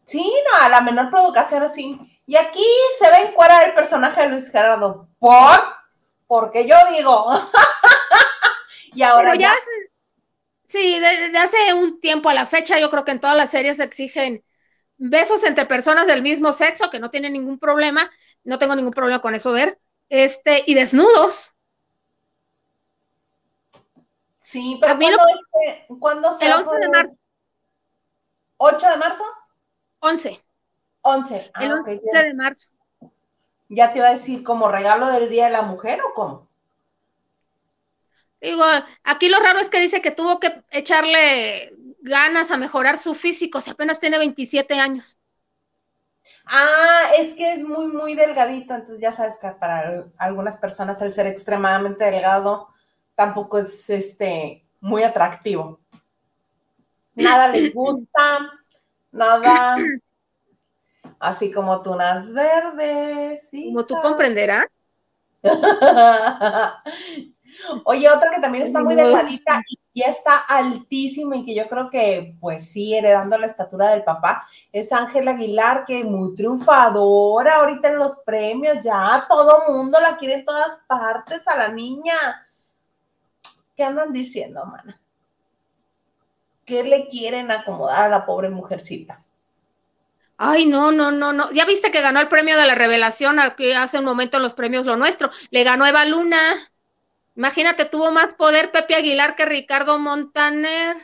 Sí, no, a la menor provocación así. Y aquí se ve en cuara el personaje de Luis Gerardo. ¿Por? Porque yo digo. *laughs* y ahora Pero ya, sí, desde hace un tiempo a la fecha, yo creo que en todas las series exigen besos entre personas del mismo sexo, que no tienen ningún problema, no tengo ningún problema con eso ver, este, y desnudos. Sí, pero ¿cuándo, se El 11 de marzo. ¿8 de marzo? 11. 11. el 11 ah, de marzo. Ya te iba a decir, ¿como regalo del Día de la Mujer o cómo? Digo, aquí lo raro es que dice que tuvo que echarle ganas a mejorar su físico si apenas tiene 27 años. Ah, es que es muy, muy delgadito, entonces ya sabes que para algunas personas el ser extremadamente delgado tampoco es este muy atractivo. Nada les *clears throat* gusta, nada *coughs* así como tunas verdes. Como tú comprenderás. *laughs* Oye, otra que también está muy delgadita y está altísima y que yo creo que, pues sí, heredando la estatura del papá, es Ángela Aguilar, que muy triunfadora ahorita en los premios, ya todo mundo la quiere en todas partes a la niña. ¿Qué andan diciendo, mana? ¿Qué le quieren acomodar a la pobre mujercita? Ay, no, no, no, no. Ya viste que ganó el premio de la revelación que hace un momento en los premios Lo Nuestro. Le ganó Eva Luna. Imagínate, tuvo más poder Pepe Aguilar que Ricardo Montaner.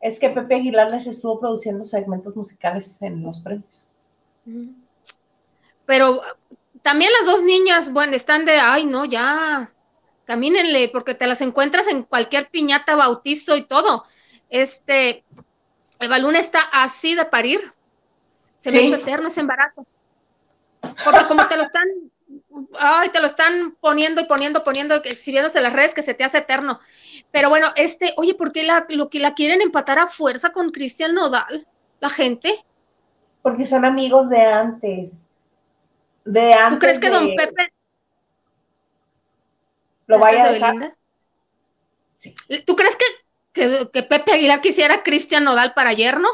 Es que Pepe Aguilar les estuvo produciendo segmentos musicales en los premios. Pero también las dos niñas, bueno, están de, ay, no, ya, camínenle, porque te las encuentras en cualquier piñata, bautizo y todo. Este, Eva Luna está así de parir. Se me ha hecho eterno ese embarazo. Porque como te lo están ay, te lo están poniendo y poniendo, poniendo, exhibiéndose las redes que se te hace eterno. Pero bueno, este, oye, ¿por qué la, lo que la quieren empatar a fuerza con Cristian Nodal? La gente. Porque son amigos de antes. De antes. ¿Tú crees que don Pepe lo vaya a dejar? Sí. ¿Tú crees que, que, Pepe Aguilar quisiera Cristian Nodal para yerno?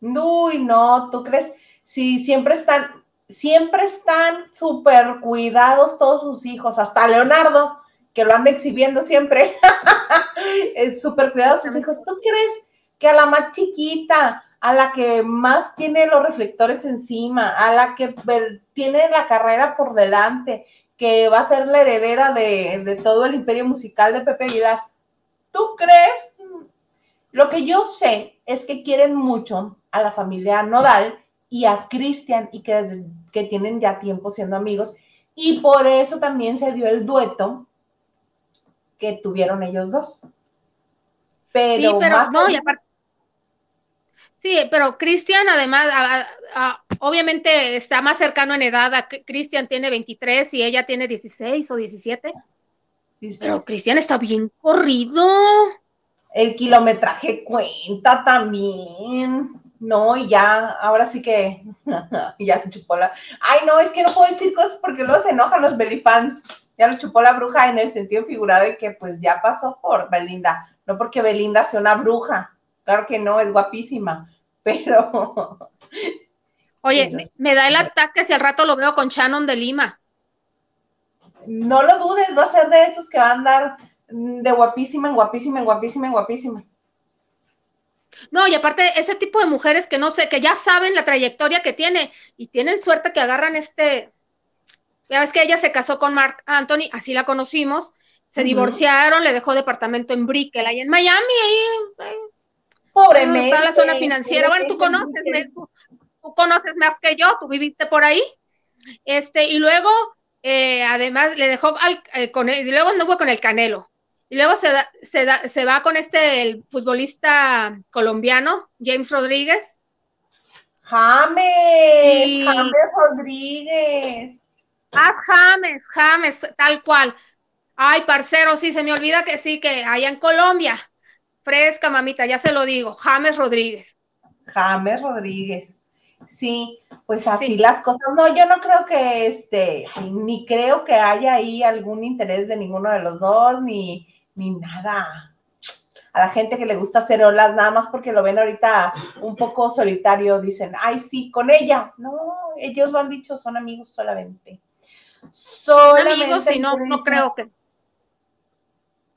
Uy, no, ¿tú crees? Si siempre están, siempre están súper cuidados todos sus hijos, hasta Leonardo, que lo anda exhibiendo siempre, *laughs* súper cuidados sus hijos. ¿Tú crees que a la más chiquita, a la que más tiene los reflectores encima, a la que tiene la carrera por delante, que va a ser la heredera de, de todo el imperio musical de Pepe Aguilar, ¿tú crees? Lo que yo sé es que quieren mucho a la familia Nodal y a Cristian y que, que tienen ya tiempo siendo amigos. Y por eso también se dio el dueto que tuvieron ellos dos. Pero sí, pero no, y aparte. Sí, pero Cristian además, obviamente está más cercano en edad. Cristian tiene 23 y ella tiene 16 o 17. Pero Cristian está bien corrido. El kilometraje cuenta también. No, y ya, ahora sí que *laughs* ya chupó la. Ay, no, es que no puedo decir cosas porque luego se enojan los Belifans. Ya lo chupó la bruja en el sentido figurado de que pues ya pasó por Belinda. No porque Belinda sea una bruja. Claro que no, es guapísima. *laughs* Pero. Oye, me da el ataque si al rato lo veo con Shannon de Lima. No lo dudes, va a ser de esos que va a andar de guapísima en guapísima en guapísima en guapísima. No, y aparte, ese tipo de mujeres que no sé, que ya saben la trayectoria que tiene y tienen suerte que agarran este. Ya ves que ella se casó con Mark Anthony, así la conocimos, se divorciaron, le dejó departamento en Brickell, ahí en Miami, ahí. Pobre Está la zona financiera. Bueno, tú conoces, tú, conoces más que yo, tú viviste por ahí. Este, y luego, eh, además, le dejó al, eh, con y luego anduvo con el Canelo. Y luego se, se, se va con este el futbolista colombiano, James Rodríguez. James, James Rodríguez. Ah, James, James, tal cual. Ay, parcero, sí, se me olvida que sí, que allá en Colombia. Fresca, mamita, ya se lo digo. James Rodríguez. James Rodríguez. Sí, pues así las cosas. No, yo no creo que este, ni creo que haya ahí algún interés de ninguno de los dos, ni, ni nada. a la gente que le gusta hacer olas, nada más porque lo ven ahorita un poco solitario, dicen, ay, sí, con ella. No, ellos lo han dicho, son amigos solamente. Son amigos y no, no creo que.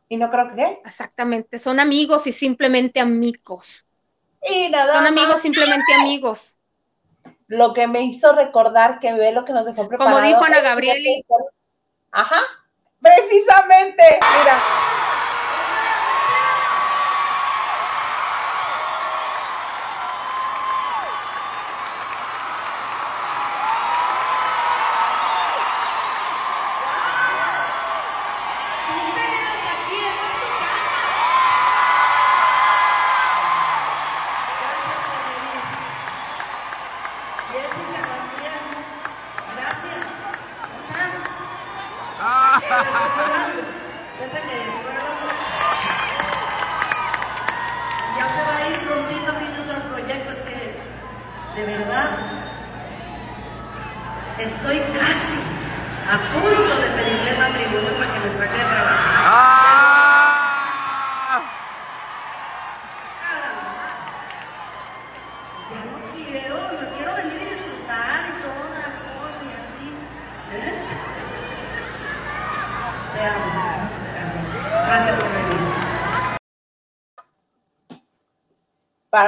¿Y no creo que Exactamente, son amigos y simplemente amigos. Y nada Son amigos, simplemente amigos. Lo que me hizo recordar que ve lo que nos dejó preparado. Como dijo Ana Gabrieli. Ajá, precisamente, mira.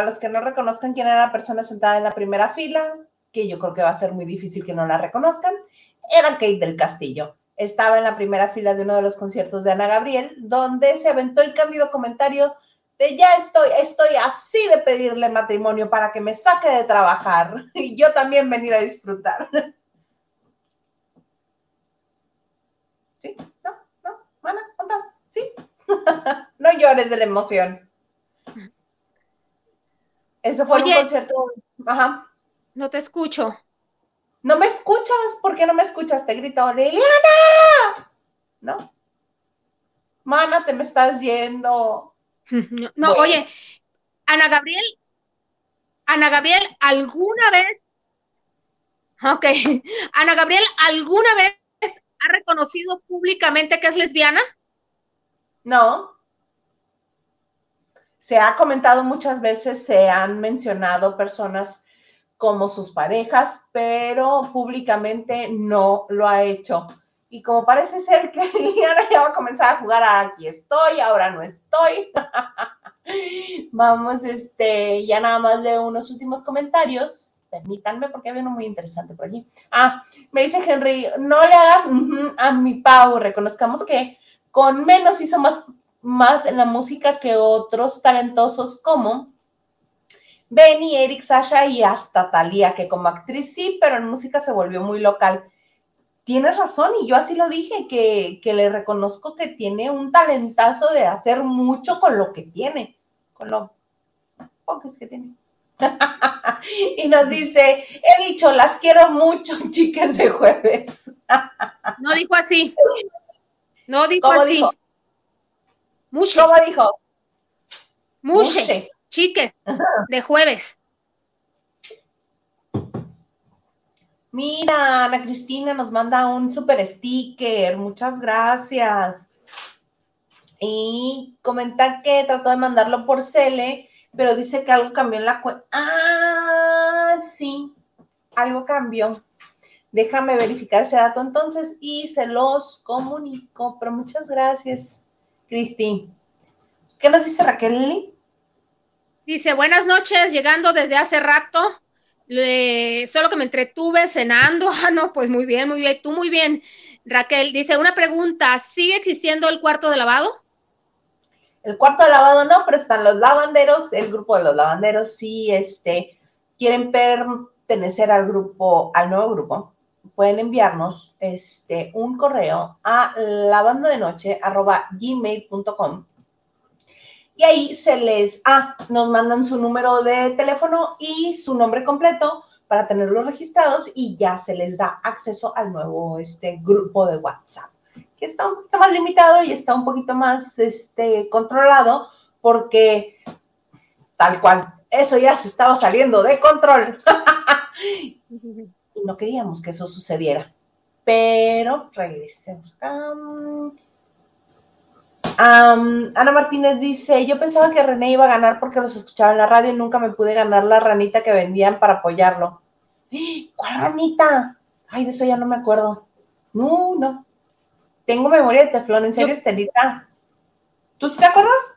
Los que no reconozcan quién era la persona sentada en la primera fila, que yo creo que va a ser muy difícil que no la reconozcan, era Kate del Castillo. Estaba en la primera fila de uno de los conciertos de Ana Gabriel, donde se aventó el cándido comentario de ya estoy, estoy así de pedirle matrimonio para que me saque de trabajar *laughs* y yo también venir a disfrutar. *laughs* ¿Sí? ¿No? ¿No? ¿Mana? ¿Cuántas? ¿Sí? *laughs* no llores de la emoción. Eso fue un concierto. Ajá. No te escucho. ¿No me escuchas? ¿Por qué no me escuchas? Te grito, Liliana. ¿No? Mana, te me estás yendo. *laughs* No, oye, Ana Gabriel, Ana Gabriel, ¿alguna vez? Ok, *laughs* Ana Gabriel, ¿alguna vez ha reconocido públicamente que es lesbiana? No se ha comentado muchas veces, se han mencionado personas como sus parejas, pero públicamente no lo ha hecho. Y como parece ser que *laughs* Liliana ya va a comenzar a jugar a aquí estoy, ahora no estoy. *laughs* Vamos, este, ya nada más leo unos últimos comentarios. Permítanme porque hay uno muy interesante por allí. Ah, me dice Henry, no le hagas a mi Pau, reconozcamos que con menos hizo más más en la música que otros talentosos como Benny, Eric, Sasha y hasta Thalía, que como actriz sí, pero en música se volvió muy local. Tienes razón, y yo así lo dije, que, le reconozco que tiene un talentazo de hacer mucho con lo que tiene, con lo poco que tiene. *laughs* y nos dice, he dicho, las quiero mucho, chicas de jueves. no dijo así. No dijo así. Muche. ¿Cómo dijo? Muche. Chique. De jueves. Mira, Ana Cristina nos manda un super sticker. Muchas gracias. Y comenta que trató de mandarlo por Cele, pero dice que algo cambió en la cuenta. Ah, sí, algo cambió. Déjame verificar ese dato entonces y se los comunico. Pero muchas gracias. Cristi. ¿Qué nos dice Raquel Dice, buenas noches, llegando desde hace rato. solo que me entretuve cenando. *laughs* Ah, no, pues muy bien, muy bien. Tú muy bien. Raquel dice, una pregunta, ¿sigue existiendo el cuarto de lavado? El cuarto de lavado no, pero están los lavanderos, el grupo de los lavanderos sí, este, quieren pertenecer al grupo, al nuevo grupo pueden enviarnos este, un correo a lavandodenoche.gmail.com y ahí se les, ah, nos mandan su número de teléfono y su nombre completo para tenerlos registrados y ya se les da acceso al nuevo este, grupo de WhatsApp, que está un poquito más limitado y está un poquito más este, controlado porque tal cual, eso ya se estaba saliendo de control. *laughs* no queríamos que eso sucediera. Pero regresemos acá. Ana Martínez dice, yo pensaba que René iba a ganar porque los escuchaba en la radio y nunca me pude ganar la ranita que vendían para apoyarlo. ¿Cuál ranita? Ay, de eso ya no me acuerdo. No, no. Tengo memoria de teflón, en serio, Estelita. ¿Tú sí te acuerdas?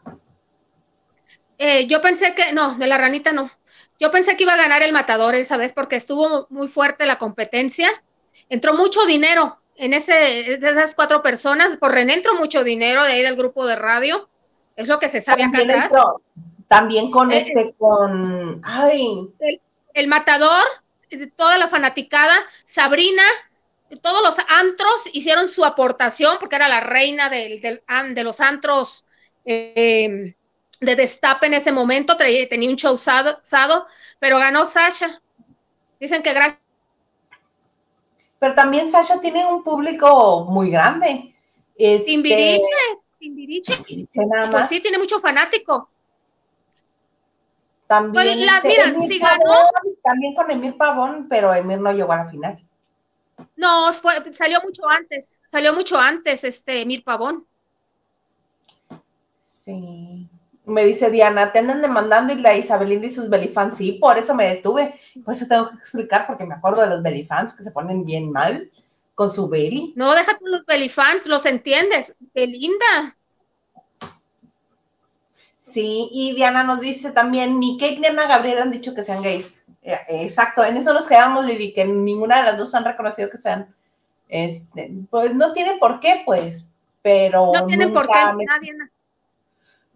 Eh, yo pensé que, no, de la ranita no. Yo pensé que iba a ganar el matador esa vez porque estuvo muy fuerte la competencia. Entró mucho dinero en ese, de esas cuatro personas. Por René entró mucho dinero de ahí del grupo de radio. Es lo que se sabe acá atrás. también con eh, este, con, ay. El, matador, toda la fanaticada, Sabrina, todos los antros hicieron su aportación porque era la reina del, de los antros eh, de destape en ese momento, tenía un show sado, pero ganó Sasha. Dicen que gracias. Pero también Sasha tiene un público muy grande. Este... Timbiriche, Pues sí, tiene mucho fanático. También, pues este, también con Emir Pavón, pero Emir no llegó a la final. No, fue, salió mucho antes, salió mucho antes este Emir Pavón. Sí. Me dice Diana, te andan demandando y la Isabelinda y sus belifans. Sí, por eso me detuve. Por eso tengo que explicar, porque me acuerdo de los belifans que se ponen bien mal con su beli. No, déjate los belifans, los entiendes. Belinda. Sí, y Diana nos dice también, ni Kate ni Ana Gabriel han dicho que sean gays. Eh, exacto, en eso nos quedamos, Lili, que ninguna de las dos han reconocido que sean. Este, pues no tiene por qué, pues, pero. No tiene por qué, nadie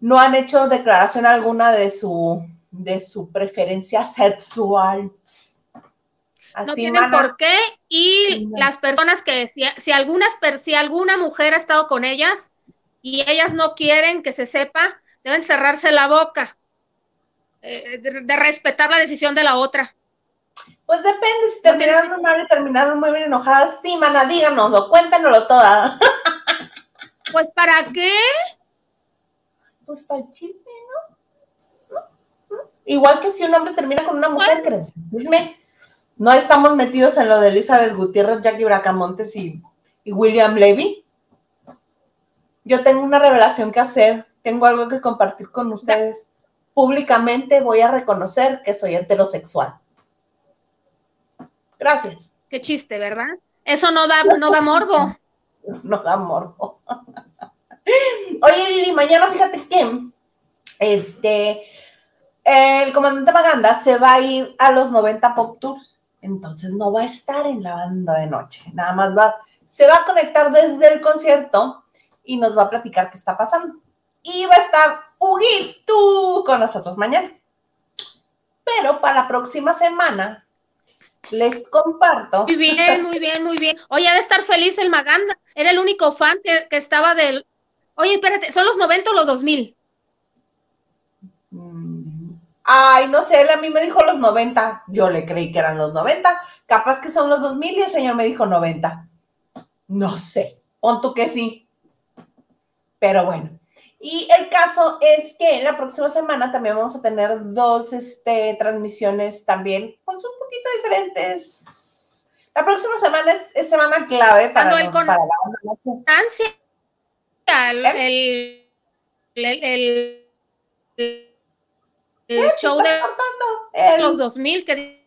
no han hecho declaración alguna de su, de su preferencia sexual. no tienen por qué y las personas que si, si, algunas si alguna mujer ha estado con ellas y ellas no quieren que se sepa, deben cerrarse la boca eh, de, respetar la decisión de la otra. Pues depende, si terminaron mal y terminaron muy bien enojadas, sí, mana, díganoslo, cuéntanoslo toda. *laughs* Pues ¿para qué? Pues para el chisme, ¿no? Igual que si un hombre termina con una mujer, ¿crees? No estamos metidos en lo de Elizabeth Gutiérrez, Jackie Bracamontes y, William Levy. Yo tengo una revelación que hacer, tengo algo que compartir con ustedes. Públicamente voy a reconocer que soy heterosexual. Gracias. Qué chiste, ¿verdad? Eso no da, no da morbo. *laughs* No da morbo. Oye, Lili, mañana fíjate que este, el comandante Maganda se va a ir a los 90 Pop Tours, entonces no va a estar en la banda de noche, nada más va, se va a conectar desde el concierto y nos va a platicar qué está pasando. Y va a estar Huguito con nosotros mañana. Pero para la próxima semana les comparto. Muy bien, muy bien, muy bien. Oye, ha de estar feliz el Maganda. Era el único fan que, que estaba del, Oye, espérate, ¿son los 90 o los 2000? Mm. Ay, no sé, él a mí me dijo los 90. Yo le creí que eran los 90. Capaz que son los 2000 y el señor me dijo 90. No sé, pon tú que sí. Pero bueno. Y el caso es que la próxima semana también vamos a tener dos este, transmisiones también, pues un poquito diferentes. La próxima semana es, semana clave para, el para la el, el, el, show de los 2000 que...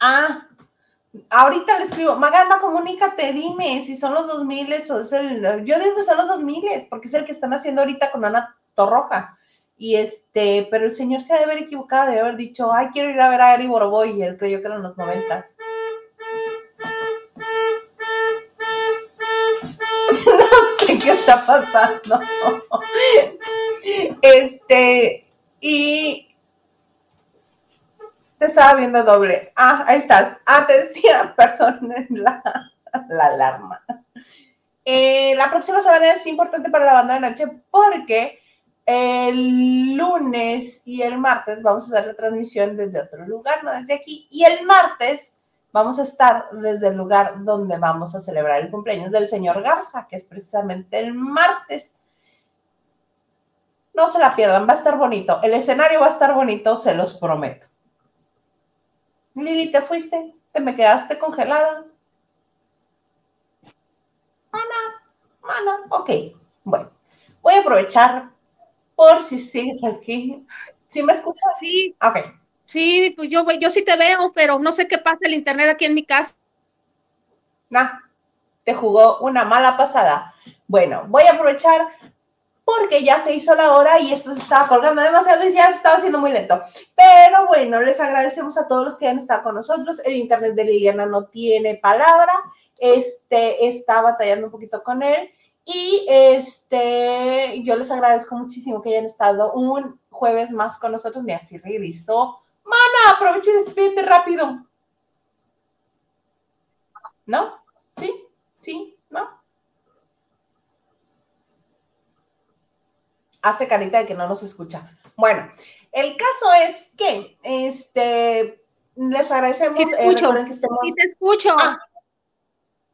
Ah, ahorita le escribo, Maganda, comunícate, dime si son los 2000 o es el... Yo digo que son los 2000 porque es el que están haciendo ahorita con Ana Torroja. Y este, pero el señor se ha de haber equivocado, de haber dicho, ay, quiero ir a ver a Ari Boroboy, y él creyó que eran los noventas. Está pasando. Este, y te estaba viendo doble. Ah, ahí estás. Ah, te *laughs* perdón, la, la alarma. Eh, la próxima semana es importante para la banda de noche porque el lunes y el martes vamos a hacer la transmisión desde otro lugar, no desde aquí. Y el martes vamos a estar desde el lugar donde vamos a celebrar el cumpleaños del señor Garza, que es precisamente el martes. No se la pierdan, va a estar bonito. El escenario va a estar bonito, se los prometo. Lili, ¿te fuiste? ¿Te me quedaste congelada? Ana, Ana, ok. Bueno, voy a aprovechar por si sigues aquí. ¿Sí me escuchas? Sí. Ok. Sí, pues yo, yo sí te veo, pero no sé qué pasa el internet aquí en mi casa. No, te jugó una mala pasada. Bueno, voy a aprovechar porque ya se hizo la hora y esto se estaba colgando demasiado y ya estaba haciendo muy lento. Pero bueno, les agradecemos a todos los que han estado con nosotros. El internet de Liliana no tiene palabra. Este está batallando un poquito con él. Y este, yo les agradezco muchísimo que hayan estado un jueves más con nosotros. Mira, si regresó. Mana, aproveche y despídete rápido. ¿No? ¿Sí? ¿Sí? ¿No? Hace carita de que no nos escucha. Bueno, el caso es que este les agradecemos. Sí, te eh, escucho. que estemos- Sí, te escucho. Ah,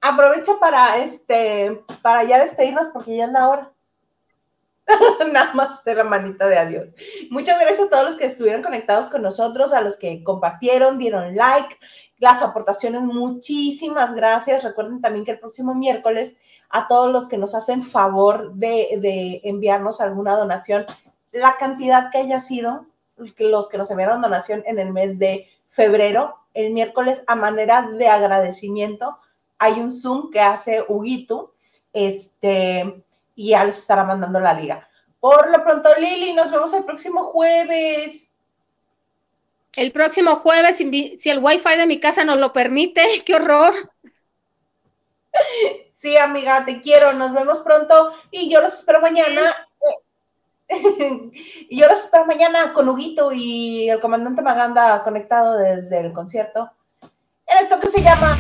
aprovecho para este para ya despedirnos porque ya es la hora. *laughs* Nada más hacer la manita de adiós. Muchas gracias a todos los que estuvieron conectados con nosotros, a los que compartieron, dieron like, las aportaciones, muchísimas gracias. Recuerden también que el próximo miércoles a todos los que nos hacen favor de, de enviarnos alguna donación, la cantidad que haya sido, los que nos enviaron donación en el mes de febrero, el miércoles a manera de agradecimiento, hay un Zoom que hace Huguito, este, y ya les estará mandando la liga. Por lo pronto, Lili, nos vemos el próximo jueves. El próximo jueves, si, el wifi de mi casa nos lo permite, *laughs* qué horror. Sí, amiga, te quiero. Nos vemos pronto y yo los espero mañana. *laughs* y yo los espero mañana con Huguito y el comandante Maganda conectado desde el concierto. En esto que se llama